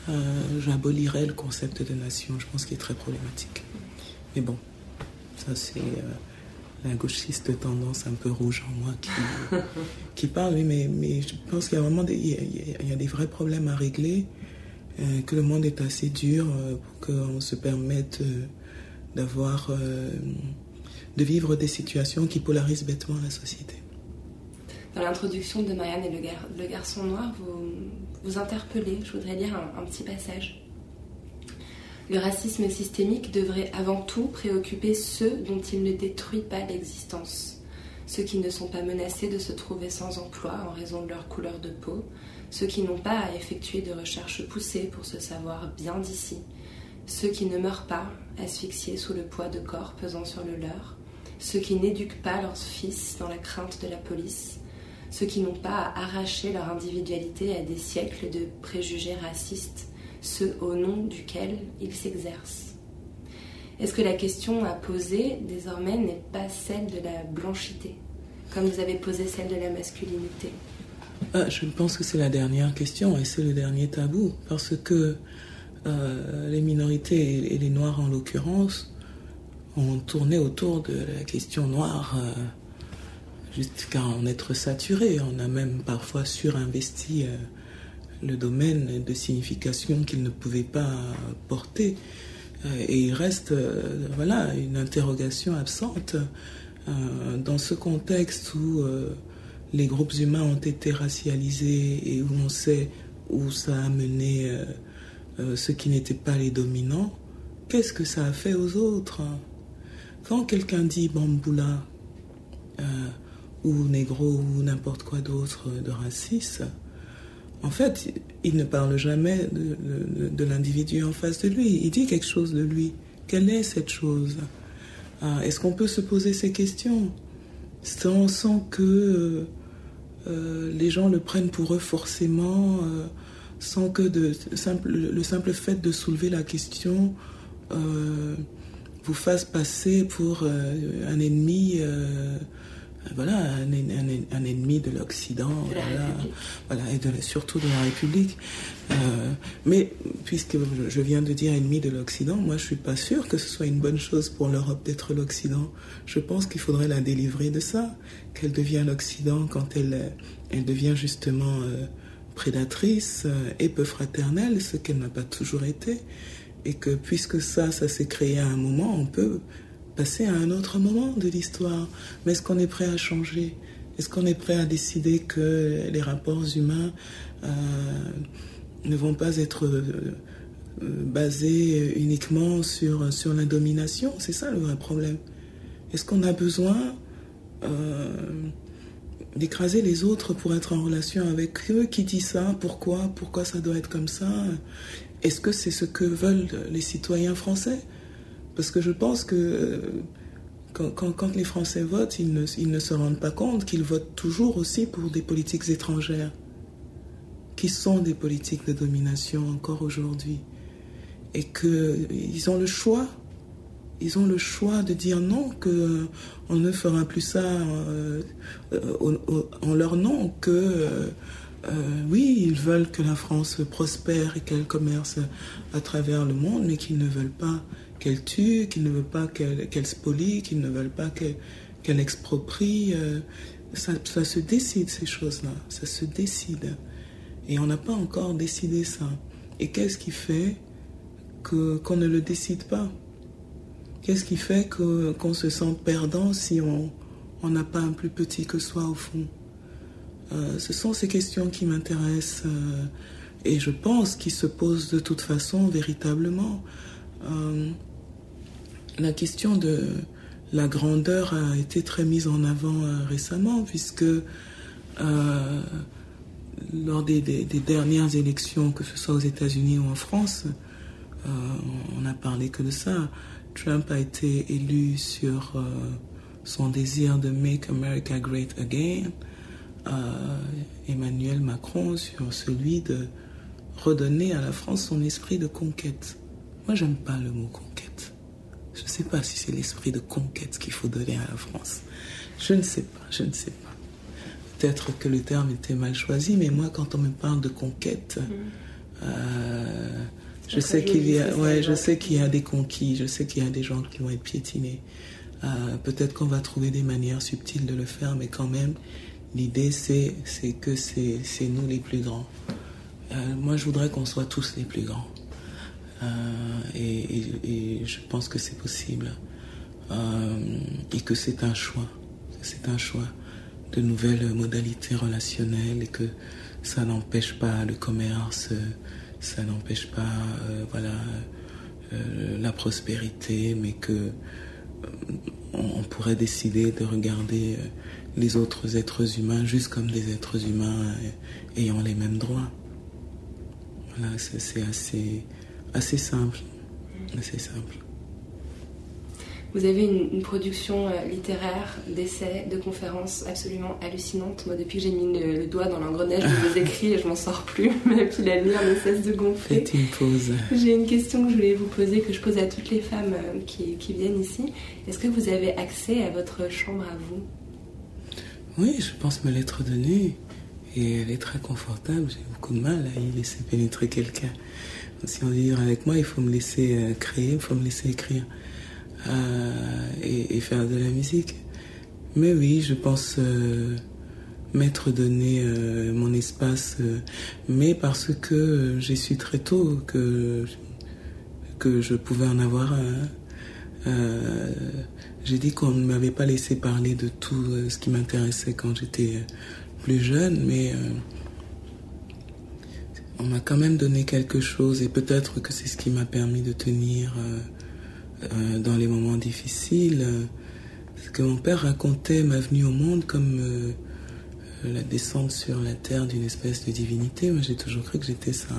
Euh, j'abolirais le concept de nation, je pense qu'il est très problématique. Mais bon, ça c'est euh, la gauchiste tendance un peu rouge en moi qui, qui parle, mais, mais je pense qu'il y a vraiment des, il y a, des vrais problèmes à régler, euh, que le monde est assez dur pour qu'on se permette d'avoir, de vivre des situations qui polarisent bêtement la société.
Dans l'introduction de Marianne et le, garçon noir, vous vous interpellez. Je voudrais lire un, petit passage. Le racisme systémique devrait avant tout préoccuper ceux dont il ne détruit pas l'existence, ceux qui ne sont pas menacés de se trouver sans emploi en raison de leur couleur de peau, ceux qui n'ont pas à effectuer de recherches poussées pour se savoir bien d'ici, ceux qui ne meurent pas asphyxiés sous le poids de corps pesant sur le leur, ceux qui n'éduquent pas leurs fils dans la crainte de la police, ceux qui n'ont pas à arracher leur individualité à des siècles de préjugés racistes, ceux au nom duquel ils s'exercent. Est-ce que la question à poser désormais n'est pas celle de la blanchité, comme vous avez posé celle de la masculinité?
Ah, Je pense que c'est la dernière question et c'est le dernier tabou, parce que euh, les minorités et les noirs en l'occurrence ont tourné autour de la question noire. Euh, jusqu'à en être saturé. On a même parfois surinvesti euh, le domaine de signification qu'il ne pouvait pas porter. Euh, et il reste euh, voilà, une interrogation absente dans ce contexte où les groupes humains ont été racialisés et où on sait où ça a mené ceux qui n'étaient pas les dominants, qu'est-ce que ça a fait aux autres? Quand quelqu'un dit Bamboula ou négro ou n'importe quoi d'autre de raciste, en fait, il ne parle jamais de, l'individu en face de lui. Il dit quelque chose de lui. Quelle est cette chose? Ah, Est-ce qu'on peut se poser ces questions sans, que euh, les gens le prennent pour eux forcément, euh, sans que le simple fait de soulever la question euh, vous fasse passer pour un ennemi voilà, un, ennemi de l'Occident, voilà, et surtout de la République. Euh, mais puisque je viens de dire ennemi de l'Occident, moi je suis pas sûr que ce soit une bonne chose pour l'Europe d'être l'Occident. Je pense qu'il faudrait la délivrer de ça, qu'elle devient l'Occident quand elle, elle devient justement euh, prédatrice euh, et peu fraternelle, ce qu'elle n'a pas toujours été. Et que puisque ça, ça s'est créé à un moment, on peut passer à un autre moment de l'histoire. Mais est-ce qu'on est prêt à changer? Est-ce qu'on est prêt à décider que les rapports humains euh, ne vont pas être euh, basés uniquement sur, sur la domination? C'est ça le vrai problème. Est-ce qu'on a besoin euh, d'écraser les autres pour être en relation avec eux? Qui dit ça? Pourquoi? Pourquoi ça doit être comme ça? Est-ce que c'est ce que veulent les citoyens français? Parce que je pense que euh, quand, les Français votent, ils ne, se rendent pas compte qu'ils votent toujours aussi pour des politiques étrangères, qui sont des politiques de domination encore aujourd'hui. Et qu'ils ont le choix, ils ont le choix de dire non, qu'on on ne fera plus ça euh, en leur nom, que euh, oui, ils veulent que la France prospère et qu'elle commerce à travers le monde, mais qu'ils ne veulent pas qu'elle tue, qu'ils ne veulent pas qu'elle spolie, qu'ils ne veulent pas qu'elle exproprie. Euh, ça, se décide, ces choses-là. Ça se décide. Et on n'a pas encore décidé ça. Et qu'est-ce qui fait qu'on ne le décide pas? Qu'est-ce qui fait qu'on se sent perdant si on n'a pas un plus petit que soi au fond? Euh, Ce sont ces questions qui m'intéressent euh, et je pense qu'ils se posent de toute façon véritablement la question de la grandeur a été très mise en avant euh, récemment, puisque euh, lors des, dernières élections, que ce soit aux États-Unis ou en France, euh, on n'a parlé que de ça. Trump a été élu sur son désir de Make America Great Again. Emmanuel Macron sur celui de redonner à la France son esprit de conquête. Moi, j'aime pas le mot conquête. Je ne sais pas si c'est l'esprit de conquête qu'il faut donner à la France. Je ne sais pas, je ne sais pas. Peut-être que le terme était mal choisi, mais moi, quand on me parle de conquête, mm. euh, je sais qu'il y a, ouais, je sais qu'il y a des conquis, je sais qu'il y a des gens qui vont être piétinés. Euh, peut-être qu'on va trouver des manières subtiles de le faire, mais quand même, l'idée c'est, c'est que c'est, c'est nous les plus grands. Euh, moi, je voudrais qu'on soit tous les plus grands. Euh, et, je pense que c'est possible. Euh, et que c'est un choix. C'est un choix de nouvelles modalités relationnelles et que ça n'empêche pas le commerce, ça n'empêche pas euh, voilà, la prospérité, mais que on, pourrait décider de regarder les autres êtres humains juste comme des êtres humains ayant les mêmes droits. Voilà, c'est assez assez simple. Assez simple.
Vous avez une, production euh, littéraire, d'essais, de conférences absolument hallucinante. Moi, depuis que j'ai mis le, doigt dans l'engrenage de vos écrits, je m'en sors plus. Mais puis la lumière ne cesse de gonfler.
Faites une pause.
J'ai une question que je voulais vous poser, que je pose à toutes les femmes euh, qui, qui viennent ici. Est-ce que vous avez accès à votre chambre à vous?
Oui, je pense me l'être donnée. Et elle est très confortable. J'ai beaucoup de mal à y laisser pénétrer quelqu'un si on veut vivre avec moi, il faut me laisser euh, créer, il faut me laisser écrire euh, et, faire de la musique. Mais oui, je pense euh, m'être donné mon espace, mais parce que j'ai su très tôt que, que je pouvais en avoir j'ai dit qu'on ne m'avait pas laissé parler de tout ce qui m'intéressait quand j'étais plus jeune, mais on m'a quand même donné quelque chose et peut-être que c'est ce qui m'a permis de tenir dans les moments difficiles. Que mon père racontait ma venue au monde comme la descente sur la terre d'une espèce de divinité. Moi, j'ai toujours cru que j'étais ça,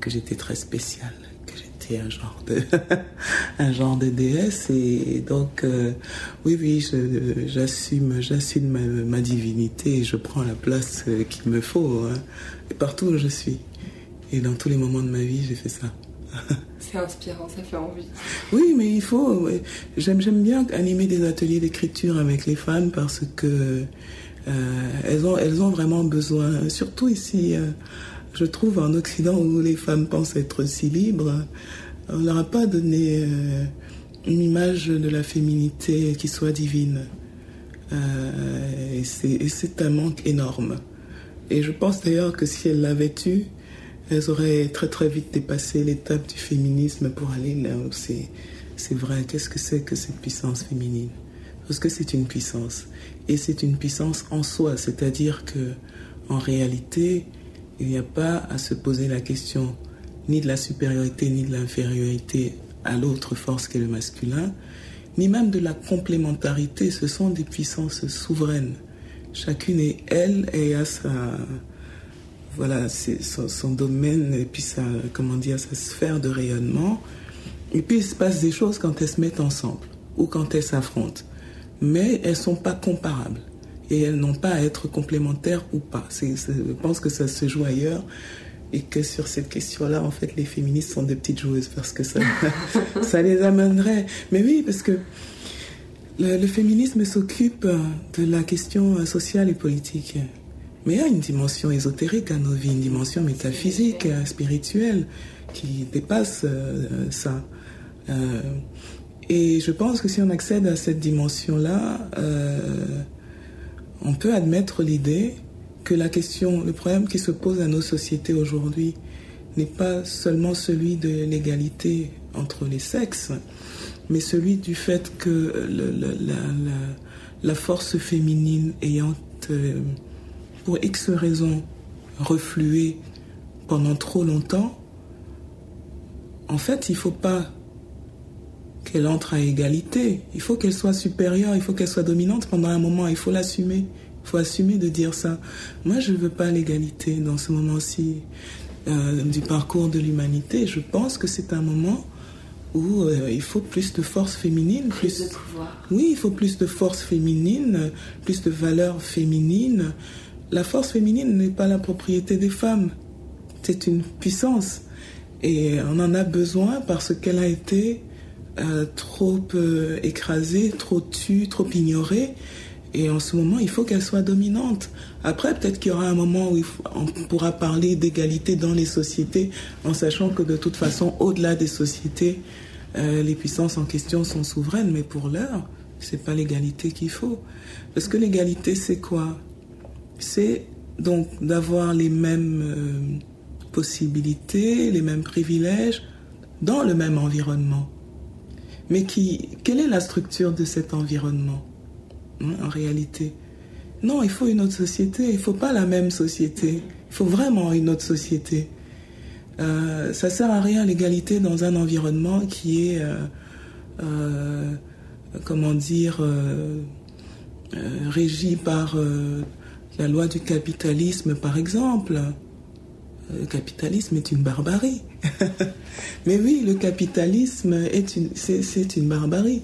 que j'étais très spécial, que j'étais un genre de, un genre de déesse. Et donc, euh, oui, oui, j'assume, j'assume ma, divinité et je prends la place euh, qu'il me faut, hein, et partout où je suis. Et dans tous les moments de ma vie, j'ai fait ça.
C'est inspirant, ça fait envie.
Oui, mais il faut. J'aime, j'aime bien animer des ateliers d'écriture avec les femmes parce que euh, elles, ont, elles ont vraiment besoin, surtout ici, euh, je trouve en Occident où les femmes pensent être si libres, on ne leur a pas donné euh, une image de la féminité qui soit divine. et c'est un manque énorme. Et je pense d'ailleurs que si elles l'avaient eu, elles auraient très très vite dépassé l'étape du féminisme pour aller là où c'est vrai. Qu'est-ce que c'est que cette puissance féminine? Parce que c'est une puissance et c'est une puissance en soi, c'est-à-dire que en réalité, il n'y a pas à se poser la question ni de la supériorité ni de l'infériorité à l'autre force qu'est le masculin, ni même de la complémentarité. Ce sont des puissances souveraines. Chacune est elle et a sa voilà son, domaine et puis sa comment dire sa sphère de rayonnement. Et puis il se passe des choses quand elles se mettent ensemble ou quand elles s'affrontent mais elles sont pas comparables. Et elles n'ont pas à être complémentaires ou pas. je pense que ça se joue ailleurs et que sur cette question-là, en fait, les féministes sont des petites joueuses parce que ça les amènerait. Mais oui, parce que le, féminisme s'occupe de la question sociale et politique. Mais il y a une dimension ésotérique à nos vies, une dimension métaphysique, spirituelle, qui dépasse euh, ça. Euh, et je pense que si on accède à cette dimension-là, euh, on peut admettre l'idée que la question, le problème qui se pose à nos sociétés aujourd'hui n'est pas seulement celui de l'égalité entre les sexes, mais celui du fait que la, force féminine ayant, euh, pour X raisons, reflué pendant trop longtemps, en fait, il ne faut pas qu'elle entre à égalité. Il faut qu'elle soit supérieure, il faut qu'elle soit dominante pendant un moment, il faut l'assumer. Il faut assumer de dire ça. Moi, je ne veux pas l'égalité dans ce moment-ci euh, du parcours de l'humanité. Je pense que c'est un moment où euh, il faut plus de force féminine.
Plus, de pouvoir.
Oui, il faut plus de force féminine, plus de valeur féminine. La force féminine n'est pas la propriété des femmes. C'est une puissance. Et on en a besoin parce qu'elle a été euh, trop euh, écrasée, trop tue, trop ignorée. Et en ce moment, il faut qu'elle soit dominante. Après, peut-être qu'il y aura un moment où on pourra parler d'égalité dans les sociétés, en sachant que de toute façon, au-delà des sociétés, euh, les puissances en question sont souveraines. Mais pour l'heure, c'est pas l'égalité qu'il faut. Parce que l'égalité, c'est quoi? C'est donc d'avoir les mêmes possibilités, les mêmes privilèges dans le même environnement. Mais qui, quelle est la structure de cet environnement? En réalité Non, il faut une autre société. Il ne faut pas la même société. Il faut vraiment une autre société. Euh, ça sert à rien l'égalité dans un environnement qui est, euh, euh, comment dire, régi par la loi du capitalisme, par exemple. Le capitalisme est une barbarie. Mais oui, le capitalisme est une, c'est, une barbarie.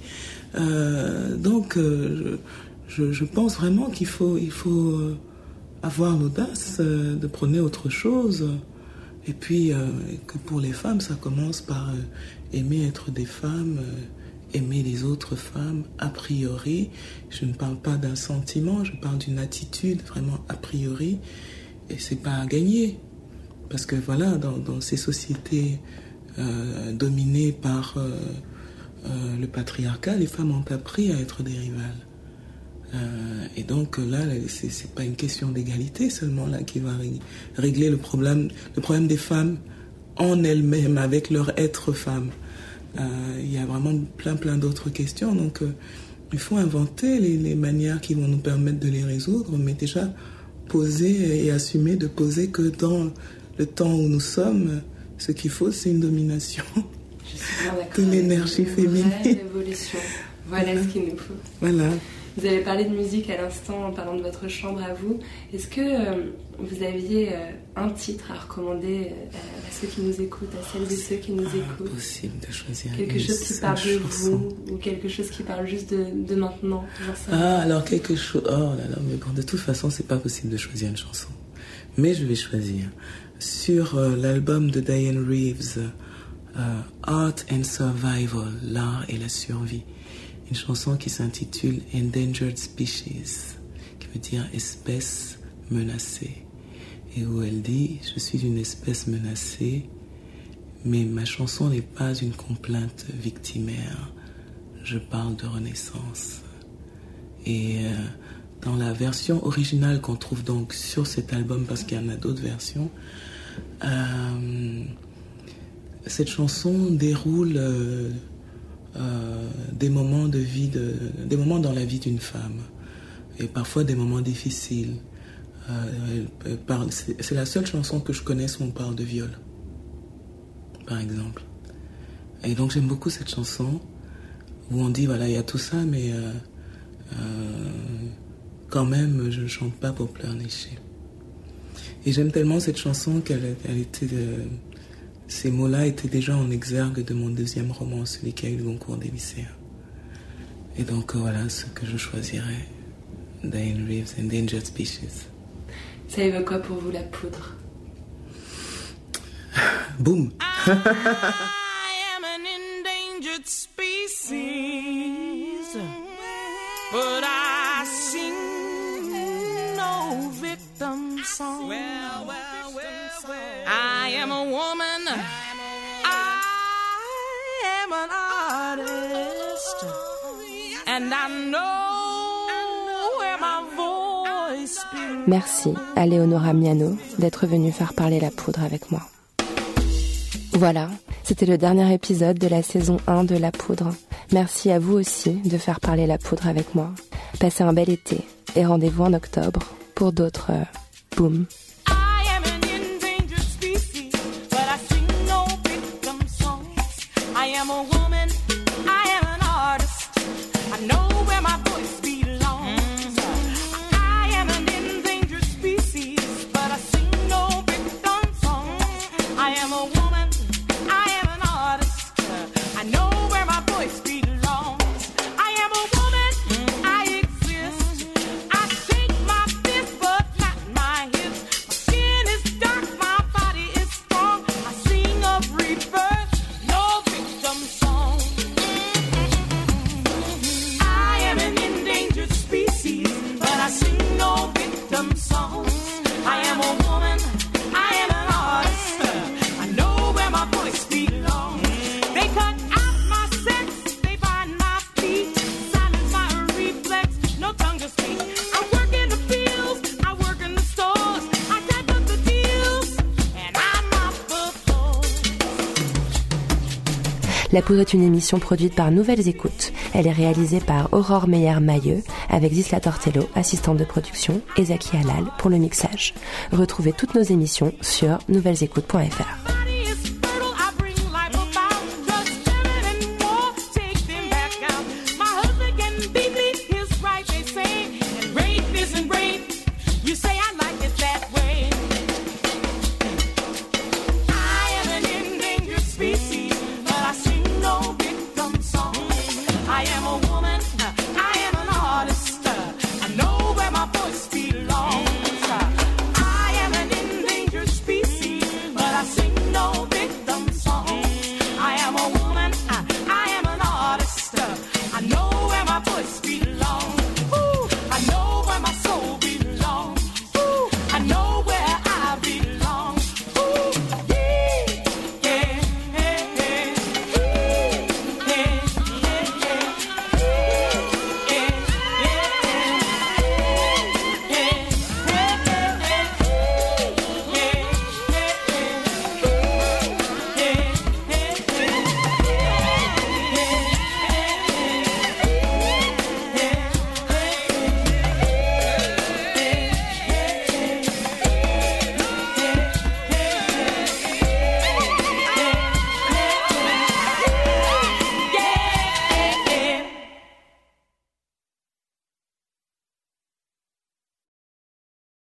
Donc, euh, je, pense vraiment qu'il faut, euh, avoir l'audace de prôner autre chose. Et puis, que pour les femmes, ça commence par aimer être des femmes, aimer les autres femmes a priori. Je ne parle pas d'un sentiment, je parle d'une attitude vraiment a priori. Et c'est pas à gagner. Parce que voilà, dans, ces sociétés euh, dominées par euh, euh, le patriarcat, les femmes ont appris à être des rivales. Et donc là, c'est pas une question d'égalité seulement là qui va régler le problème, le problème des femmes en elles-mêmes, avec leur être femme. il y a vraiment plein plein d'autres questions. Donc il faut inventer les, les, manières qui vont nous permettre de les résoudre, mais déjà poser et assumer de poser que dans le temps où nous sommes, ce qu'il faut, c'est une domination
de
l'énergie féminine.
Voilà, voilà ce qu'il nous faut.
Voilà.
Vous avez parlé de musique à l'instant en parlant de votre chambre à vous. Est-ce que euh, vous aviez euh, un titre à recommander euh, à ceux qui nous écoutent, à celles et ceux qui nous
ah,
écoutent
Impossible de choisir
Quelque chose qui parle de vous ou quelque chose qui parle juste de, de maintenant
Ah, alors quelque chose. Oh là là, mais bon, de toute façon, c'est pas possible de choisir une chanson. Mais je vais choisir. Sur l'album de Diane Reeves, Art and Survival, l'art et la survie une chanson qui s'intitule Endangered Species, qui veut dire espèce menacée, et où elle dit Je suis une espèce menacée, mais ma chanson n'est pas une complainte victimaire, je parle de renaissance. Et euh, dans la version originale qu'on trouve donc sur cet album, parce qu'il y en a d'autres versions, euh, cette chanson déroule. Euh, euh, des moments de vie, des moments dans la vie d'une femme, et parfois des moments difficiles. Euh, c'est la seule chanson que je connaisse où on parle de viol, par exemple. Et donc j'aime beaucoup cette chanson où on dit voilà il y a tout ça, mais euh, quand même je ne chante pas pour pleurnicher. Et j'aime tellement cette chanson qu'elle elle était ces mots-là étaient déjà en exergue de mon deuxième roman, celui qui a eu le concours des lycéens. Et donc euh, voilà ce que je choisirais. Diane Reeves, Endangered Species.
Ça évoque quoi pour vous la poudre?
Boum
I am an endangered species, but I sing no victim song. Well, well, well, I am a woman.
Merci à Leonora Miano d'être venue faire parler la poudre avec moi. Voilà, c'était le dernier épisode de la saison 1 de La Poudre. Merci à vous aussi de faire parler la poudre avec moi. Passez un bel été et rendez-vous en octobre pour d'autres euh, I'm a woman. La Poudre est une émission produite par Nouvelles Écoutes. Elle est réalisée par Aurore Meyer-Mailleux avec Zisla Tortello, assistante de production, et Zaki Halal pour le mixage. Retrouvez toutes nos émissions sur nouvellesécoutes.fr.